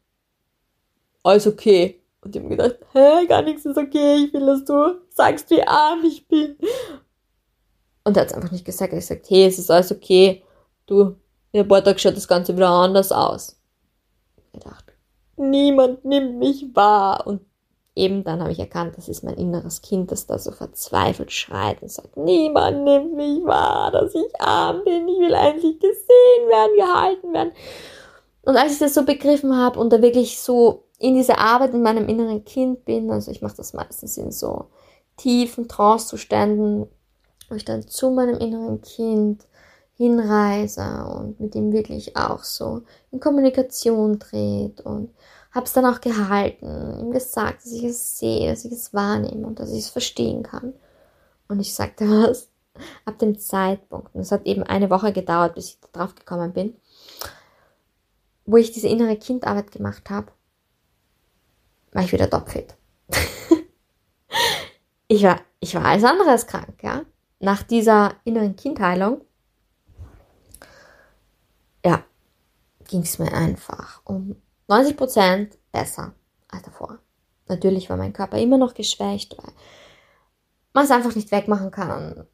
Alles okay. Und ich habe gedacht, hä, gar nichts ist okay, ich will, dass du sagst, wie arm ich bin. Und er hat es einfach nicht gesagt. Er hat gesagt, hey, es ist alles okay. Du, in ein paar Tagen schaut das Ganze wieder anders aus. Ich dachte, niemand nimmt mich wahr. Und eben dann habe ich erkannt, das ist mein inneres Kind, das da so verzweifelt schreit und sagt, niemand nimmt mich wahr, dass ich arm bin, ich will eigentlich gesehen werden, gehalten werden. Und als ich das so begriffen habe und da wirklich so in diese Arbeit in meinem inneren Kind bin, also ich mache das meistens in so tiefen Trancezuständen, wo ich dann zu meinem inneren Kind hinreise und mit ihm wirklich auch so in Kommunikation dreht und habe es dann auch gehalten, ihm gesagt, dass ich es sehe, dass ich es wahrnehme und dass ich es verstehen kann. Und ich sagte *laughs* was, ab dem Zeitpunkt, und es hat eben eine Woche gedauert, bis ich da drauf gekommen bin, wo ich diese innere Kindarbeit gemacht habe, war ich wieder topfit. *laughs* ich war, ich war als krank, ja. Nach dieser inneren Kindheilung, ja, ging es mir einfach um 90 Prozent besser als davor. Natürlich war mein Körper immer noch geschwächt, weil man es einfach nicht wegmachen kann,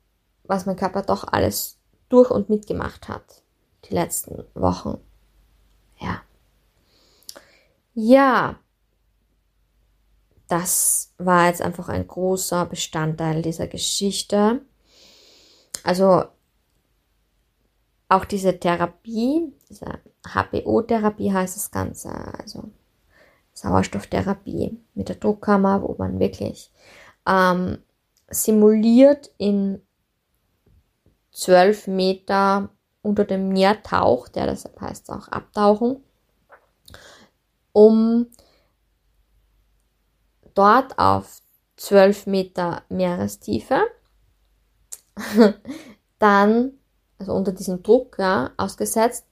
was mein Körper doch alles durch und mitgemacht hat. Die letzten Wochen. Ja. Ja, das war jetzt einfach ein großer Bestandteil dieser Geschichte. Also auch diese Therapie, diese HPO-Therapie heißt das Ganze, also Sauerstofftherapie mit der Druckkammer, wo man wirklich ähm, simuliert in 12 Meter unter dem Meer taucht, ja, deshalb heißt es auch Abtauchen, um dort auf 12 Meter Meerestiefe, *laughs* dann, also unter diesem Druck ja, ausgesetzt,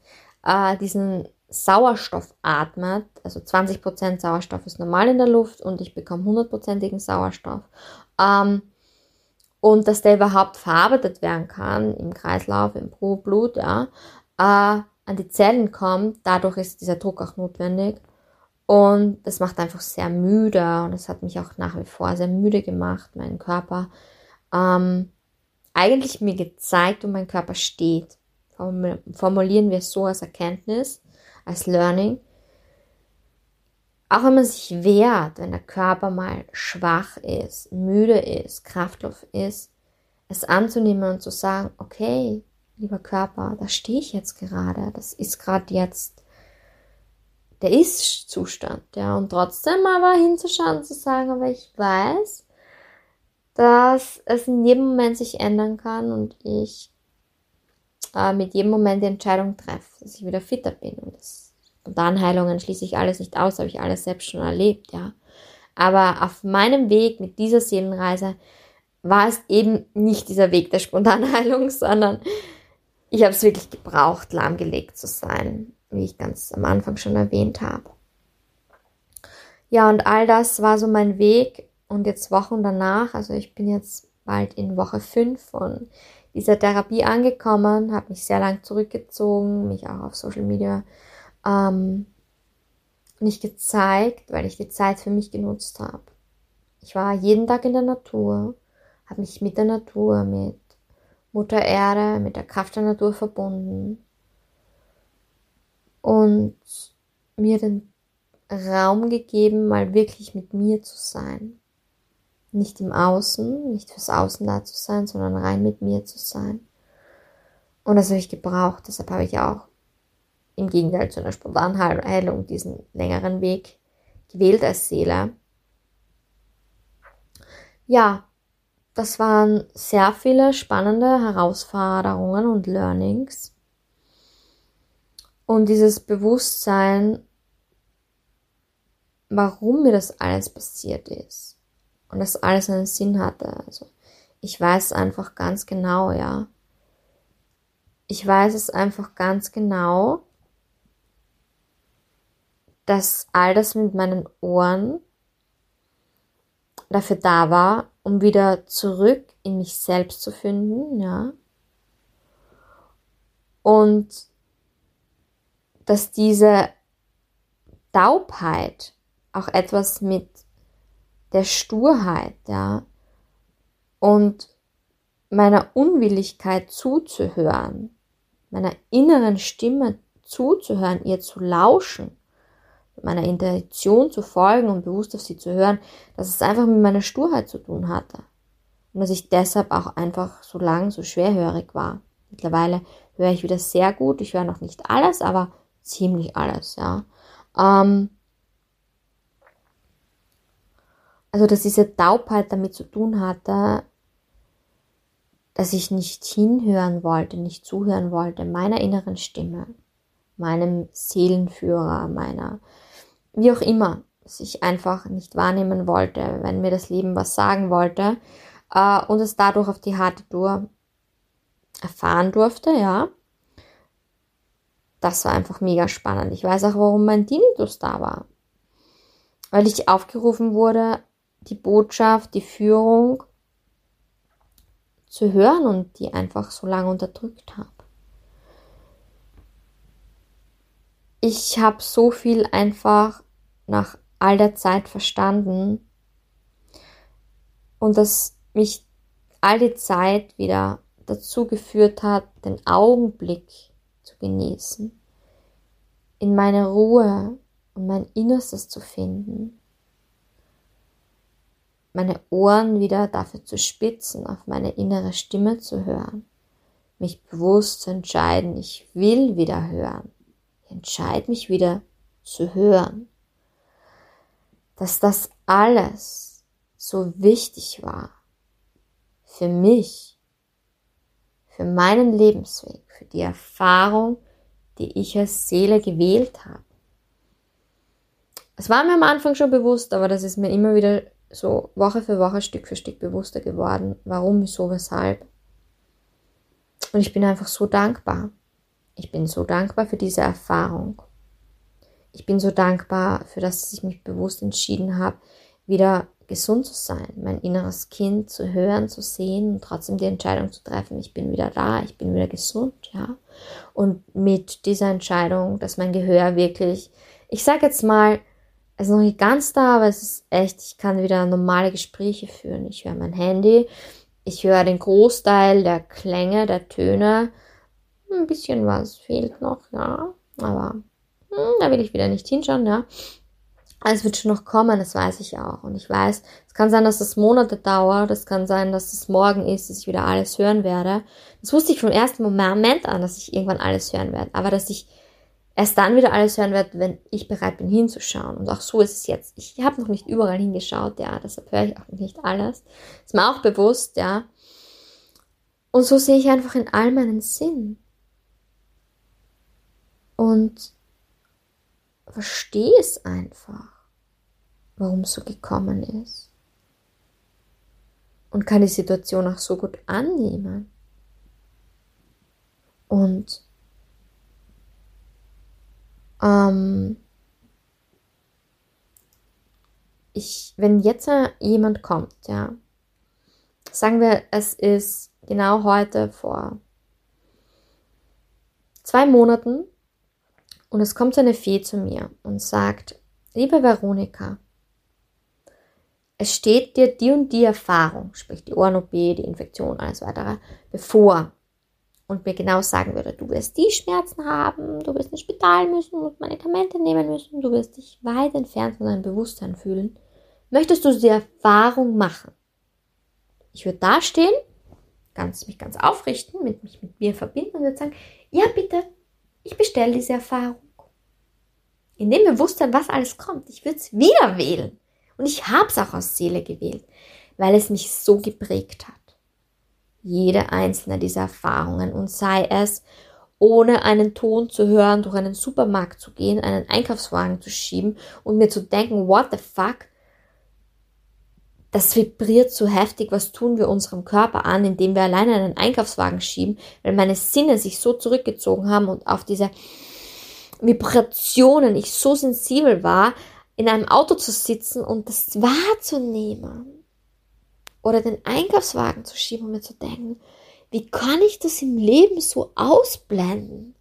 äh, diesen Sauerstoff atmet, also 20% Sauerstoff ist normal in der Luft und ich bekomme 100%igen Sauerstoff. Ähm, und dass der überhaupt verarbeitet werden kann im Kreislauf, im Blut, ja, äh, an die Zellen kommt, dadurch ist dieser Druck auch notwendig. Und das macht einfach sehr müde und es hat mich auch nach wie vor sehr müde gemacht, meinen Körper. Ähm, eigentlich mir gezeigt, wo mein Körper steht. Formulieren wir es so als Erkenntnis, als Learning. Auch wenn man sich wehrt, wenn der Körper mal schwach ist, müde ist, kraftlos ist, es anzunehmen und zu sagen, okay, lieber Körper, da stehe ich jetzt gerade, das ist gerade jetzt der Ist-Zustand, ja. Und trotzdem aber hinzuschauen und zu sagen, aber ich weiß, dass es in jedem Moment sich ändern kann und ich äh, mit jedem Moment die Entscheidung treffe, dass ich wieder fitter bin. Und das Spontanheilungen schließe ich alles nicht aus, habe ich alles selbst schon erlebt, ja. Aber auf meinem Weg mit dieser Seelenreise war es eben nicht dieser Weg der Spontanheilung, *laughs* sondern ich habe es wirklich gebraucht, lahmgelegt zu sein wie ich ganz am Anfang schon erwähnt habe. Ja, und all das war so mein Weg Und jetzt Wochen danach, also ich bin jetzt bald in Woche 5 von dieser Therapie angekommen, habe mich sehr lang zurückgezogen, mich auch auf Social Media ähm, nicht gezeigt, weil ich die Zeit für mich genutzt habe. Ich war jeden Tag in der Natur, habe mich mit der Natur, mit Mutter Erde, mit der Kraft der Natur verbunden und mir den Raum gegeben, mal wirklich mit mir zu sein. Nicht im Außen, nicht fürs Außen da zu sein, sondern rein mit mir zu sein. Und das habe ich gebraucht, deshalb habe ich auch im Gegenteil zu einer spontanen Heilung diesen längeren Weg gewählt als Seele. Ja, das waren sehr viele spannende Herausforderungen und Learnings. Und dieses Bewusstsein, warum mir das alles passiert ist. Und dass alles einen Sinn hatte. Also ich weiß einfach ganz genau, ja. Ich weiß es einfach ganz genau, dass all das mit meinen Ohren dafür da war, um wieder zurück in mich selbst zu finden, ja. Und dass diese Taubheit auch etwas mit der Sturheit, ja, und meiner Unwilligkeit zuzuhören, meiner inneren Stimme zuzuhören, ihr zu lauschen, meiner Intuition zu folgen und bewusst auf sie zu hören, dass es einfach mit meiner Sturheit zu tun hatte. Und dass ich deshalb auch einfach so lang so schwerhörig war. Mittlerweile höre ich wieder sehr gut. Ich höre noch nicht alles, aber ziemlich alles, ja. Ähm also, dass diese Taubheit damit zu tun hatte, dass ich nicht hinhören wollte, nicht zuhören wollte, meiner inneren Stimme, meinem Seelenführer, meiner wie auch immer, sich einfach nicht wahrnehmen wollte, wenn mir das Leben was sagen wollte äh, und es dadurch auf die harte Tour erfahren durfte, ja. Das war einfach mega spannend. Ich weiß auch, warum mein Tinnitus da war. Weil ich aufgerufen wurde, die Botschaft, die Führung zu hören und die einfach so lange unterdrückt habe. Ich habe so viel einfach nach all der Zeit verstanden und dass mich all die Zeit wieder dazu geführt hat, den Augenblick zu genießen, in meine Ruhe und mein Innerstes zu finden, meine Ohren wieder dafür zu spitzen, auf meine innere Stimme zu hören, mich bewusst zu entscheiden, ich will wieder hören, ich entscheide mich wieder zu hören. Dass das alles so wichtig war für mich, für meinen Lebensweg, für die Erfahrung, die ich als Seele gewählt habe. Es war mir am Anfang schon bewusst, aber das ist mir immer wieder so Woche für Woche, Stück für Stück bewusster geworden, warum, wieso, weshalb. Und ich bin einfach so dankbar. Ich bin so dankbar für diese Erfahrung ich bin so dankbar für das, ich mich bewusst entschieden habe, wieder gesund zu sein, mein inneres Kind zu hören, zu sehen und trotzdem die Entscheidung zu treffen, ich bin wieder da, ich bin wieder gesund, ja. Und mit dieser Entscheidung, dass mein Gehör wirklich, ich sage jetzt mal, es ist noch nicht ganz da, aber es ist echt, ich kann wieder normale Gespräche führen. Ich höre mein Handy, ich höre den Großteil der Klänge, der Töne. Ein bisschen was fehlt noch, ja, aber hm, da will ich wieder nicht hinschauen, ja. Es wird schon noch kommen, das weiß ich auch. Und ich weiß, es kann sein, dass das Monate dauert, es kann sein, dass es morgen ist, dass ich wieder alles hören werde. Das wusste ich vom ersten Moment an, dass ich irgendwann alles hören werde. Aber dass ich erst dann wieder alles hören werde, wenn ich bereit bin hinzuschauen. Und auch so ist es jetzt. Ich habe noch nicht überall hingeschaut, ja, deshalb höre ich auch nicht alles. Ist mir auch bewusst, ja. Und so sehe ich einfach in all meinen Sinn. Und verstehe es einfach, warum es so gekommen ist. Und kann die Situation auch so gut annehmen. Und ähm, ich, wenn jetzt jemand kommt, ja, sagen wir, es ist genau heute vor zwei Monaten und es kommt eine Fee zu mir und sagt, liebe Veronika, es steht dir die und die Erfahrung, sprich die Ohren-OP, die Infektion, alles weitere, bevor und mir genau sagen würde, du wirst die Schmerzen haben, du wirst ins Spital müssen und Medikamente nehmen müssen, du wirst dich weit entfernt von deinem Bewusstsein fühlen, möchtest du die Erfahrung machen? Ich würde dastehen, ganz, mich ganz aufrichten, mit, mich mit mir verbinden und würde sagen, ja bitte, ich bestelle diese Erfahrung. In dem Bewusstsein, was alles kommt, ich würde es wieder wählen. Und ich habe es auch aus Seele gewählt, weil es mich so geprägt hat jede einzelne dieser Erfahrungen. Und sei es, ohne einen Ton zu hören, durch einen Supermarkt zu gehen, einen Einkaufswagen zu schieben und mir zu denken, what the fuck, das vibriert so heftig, was tun wir unserem Körper an, indem wir alleine einen Einkaufswagen schieben, weil meine Sinne sich so zurückgezogen haben und auf diese Vibrationen ich so sensibel war, in einem Auto zu sitzen und das wahrzunehmen oder den Einkaufswagen zu schieben und mir zu denken, wie kann ich das im Leben so ausblenden?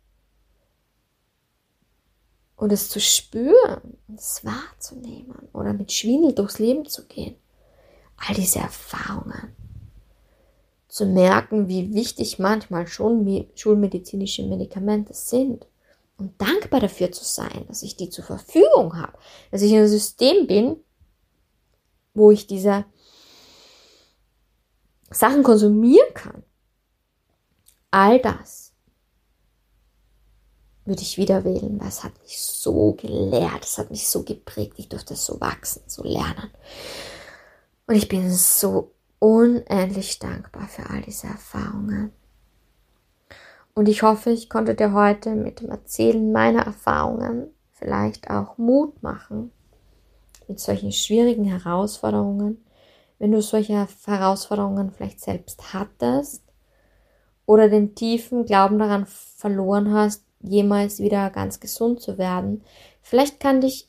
Und es zu spüren, es wahrzunehmen oder mit Schwindel durchs Leben zu gehen. All diese Erfahrungen. Zu merken, wie wichtig manchmal schon schulmedizinische Medikamente sind. Und dankbar dafür zu sein, dass ich die zur Verfügung habe. Dass ich in einem System bin, wo ich diese Sachen konsumieren kann, all das würde ich wieder wählen, weil es hat mich so gelehrt, es hat mich so geprägt, ich durfte so wachsen, so lernen. Und ich bin so unendlich dankbar für all diese Erfahrungen. Und ich hoffe, ich konnte dir heute mit dem Erzählen meiner Erfahrungen vielleicht auch Mut machen, mit solchen schwierigen Herausforderungen wenn du solche Herausforderungen vielleicht selbst hattest oder den tiefen Glauben daran verloren hast, jemals wieder ganz gesund zu werden. Vielleicht kann dich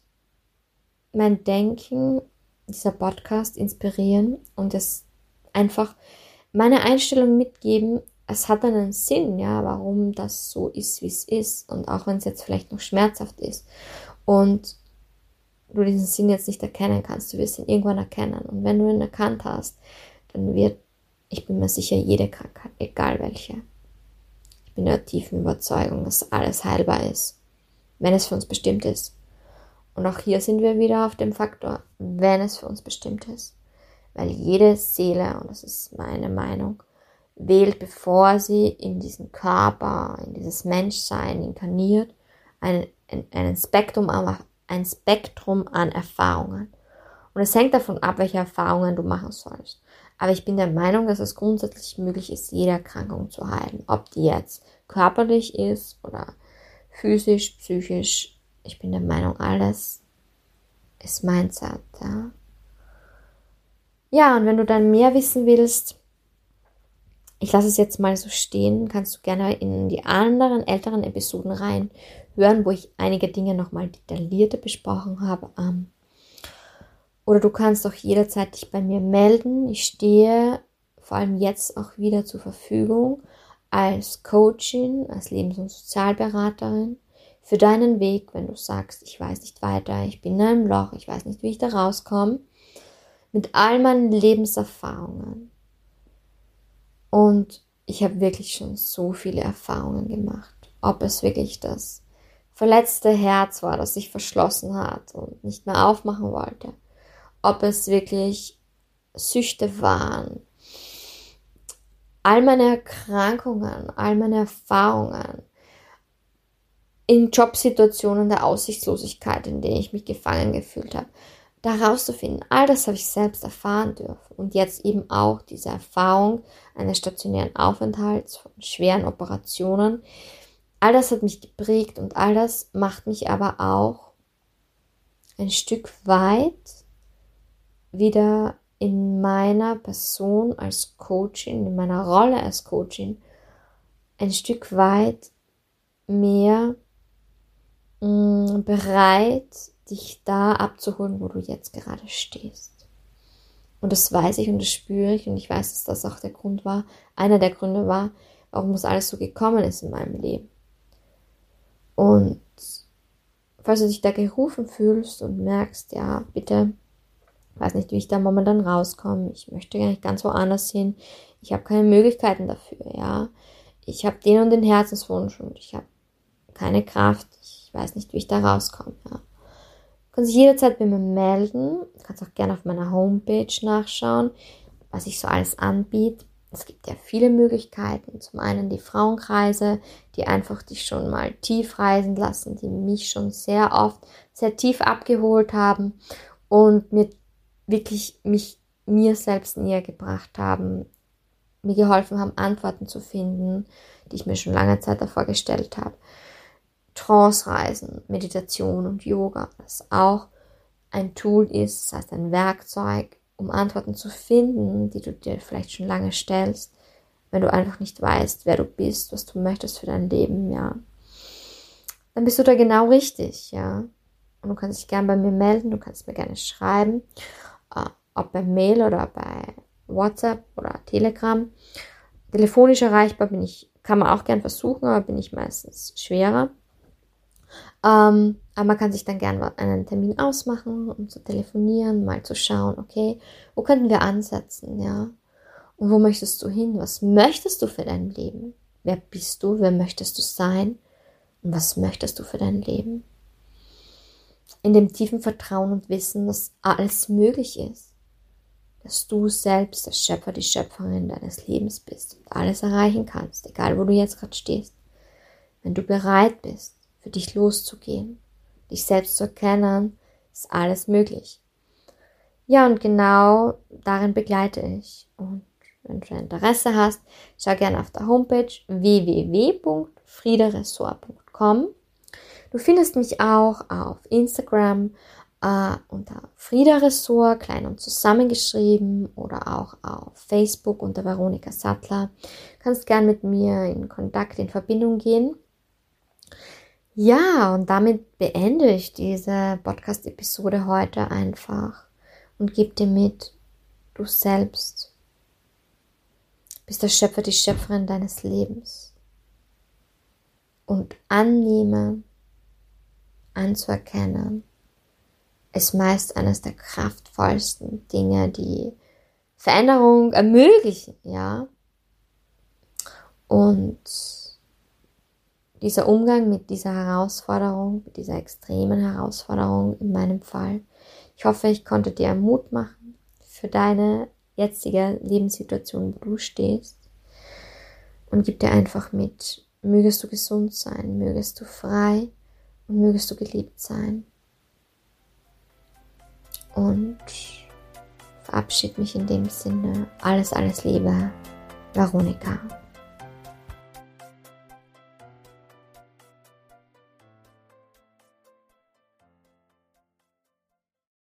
mein Denken, dieser Podcast inspirieren und es einfach meine Einstellung mitgeben. Es hat einen Sinn, ja, warum das so ist, wie es ist. Und auch wenn es jetzt vielleicht noch schmerzhaft ist. Und du diesen Sinn jetzt nicht erkennen kannst. Du wirst ihn irgendwann erkennen. Und wenn du ihn erkannt hast, dann wird, ich bin mir sicher, jede Krankheit, egal welche. Ich bin der tiefen Überzeugung, dass alles heilbar ist, wenn es für uns bestimmt ist. Und auch hier sind wir wieder auf dem Faktor, wenn es für uns bestimmt ist. Weil jede Seele, und das ist meine Meinung, wählt, bevor sie in diesen Körper, in dieses Menschsein inkarniert, einen, einen Spektrum ein Spektrum an Erfahrungen. Und es hängt davon ab, welche Erfahrungen du machen sollst. Aber ich bin der Meinung, dass es grundsätzlich möglich ist, jede Erkrankung zu heilen. Ob die jetzt körperlich ist oder physisch, psychisch. Ich bin der Meinung, alles ist Mindset. Ja, ja und wenn du dann mehr wissen willst, ich lasse es jetzt mal so stehen, kannst du gerne in die anderen älteren Episoden rein hören, wo ich einige Dinge nochmal detaillierter besprochen habe. Ähm, oder du kannst auch jederzeit dich bei mir melden. Ich stehe vor allem jetzt auch wieder zur Verfügung als Coachin, als Lebens- und Sozialberaterin für deinen Weg, wenn du sagst, ich weiß nicht weiter, ich bin in einem Loch, ich weiß nicht, wie ich da rauskomme, mit all meinen Lebenserfahrungen. Und ich habe wirklich schon so viele Erfahrungen gemacht. Ob es wirklich das verletzte Herz war, das sich verschlossen hat und nicht mehr aufmachen wollte. Ob es wirklich Süchte waren. All meine Erkrankungen, all meine Erfahrungen in Jobsituationen der Aussichtslosigkeit, in denen ich mich gefangen gefühlt habe, da rauszufinden. All das habe ich selbst erfahren dürfen. Und jetzt eben auch diese Erfahrung eines stationären Aufenthalts von schweren Operationen, all das hat mich geprägt und all das macht mich aber auch ein Stück weit wieder in meiner Person als Coachin, in meiner Rolle als Coachin, ein Stück weit mehr mh, mm, bereit, dich da abzuholen, wo du jetzt gerade stehst. Und das weiß ich und das spüre ich und ich weiß, dass das auch der Grund war, einer der Gründe war, warum das alles so gekommen ist in meinem Leben. Und falls du dich da gerufen fühlst und merkst, ja, bitte, weiß nicht, wie ich da momentan rauskomme, ich möchte gar nicht ganz woanders hin, ich habe keine Möglichkeiten dafür, ja, ich habe den und den Herzenswunsch und ich habe keine Kraft, ich weiß nicht, wie ich da rauskomme, ja. Kannst dich jederzeit bei mir melden, du kannst auch gerne auf meiner Homepage nachschauen, was ich so alles anbiete. Es gibt ja viele Möglichkeiten. Zum einen die Frauenkreise, die einfach dich schon mal tief reisen lassen, die mich schon sehr oft sehr tief abgeholt haben und mir wirklich mich mir selbst näher gebracht haben, mir geholfen haben, Antworten zu finden, die ich mir schon lange Zeit davor gestellt habe. Trance-Reisen, Meditation und Yoga, das auch ein Tool ist, das heißt ein Werkzeug, um Antworten zu finden, die du dir vielleicht schon lange stellst, wenn du einfach nicht weißt, wer du bist, was du möchtest für dein Leben, ja. Dann bist du da genau richtig, ja. Und du kannst dich gerne bei mir melden, du kannst mir gerne schreiben, äh, ob per Mail oder bei WhatsApp oder Telegram. Telefonisch erreichbar bin ich, kann man auch gern versuchen, aber bin ich meistens schwerer. Ähm, aber man kann sich dann gerne einen Termin ausmachen, um zu telefonieren, mal zu schauen, okay, wo könnten wir ansetzen, ja? Und wo möchtest du hin? Was möchtest du für dein Leben? Wer bist du? Wer möchtest du sein? Und was möchtest du für dein Leben? In dem tiefen Vertrauen und Wissen, dass alles möglich ist. Dass du selbst der Schöpfer, die Schöpferin deines Lebens bist und alles erreichen kannst, egal wo du jetzt gerade stehst. Wenn du bereit bist, für dich loszugehen, dich selbst zu erkennen, ist alles möglich. Ja, und genau darin begleite ich. Und wenn du Interesse hast, schau gerne auf der Homepage www.friederessort.com. Du findest mich auch auf Instagram äh, unter Frieda Ressort, klein und zusammengeschrieben, oder auch auf Facebook unter Veronika Sattler. Du kannst gern mit mir in Kontakt, in Verbindung gehen. Ja, und damit beende ich diese Podcast-Episode heute einfach und gebe dir mit, du selbst bist der Schöpfer, die Schöpferin deines Lebens. Und annehmen, anzuerkennen, ist meist eines der kraftvollsten Dinge, die Veränderung ermöglichen, ja. Und dieser Umgang mit dieser Herausforderung, mit dieser extremen Herausforderung in meinem Fall. Ich hoffe, ich konnte dir Mut machen für deine jetzige Lebenssituation, wo du stehst. Und gib dir einfach mit, mögest du gesund sein, mögest du frei und mögest du geliebt sein. Und verabschiede mich in dem Sinne. Alles, alles Liebe, Veronika.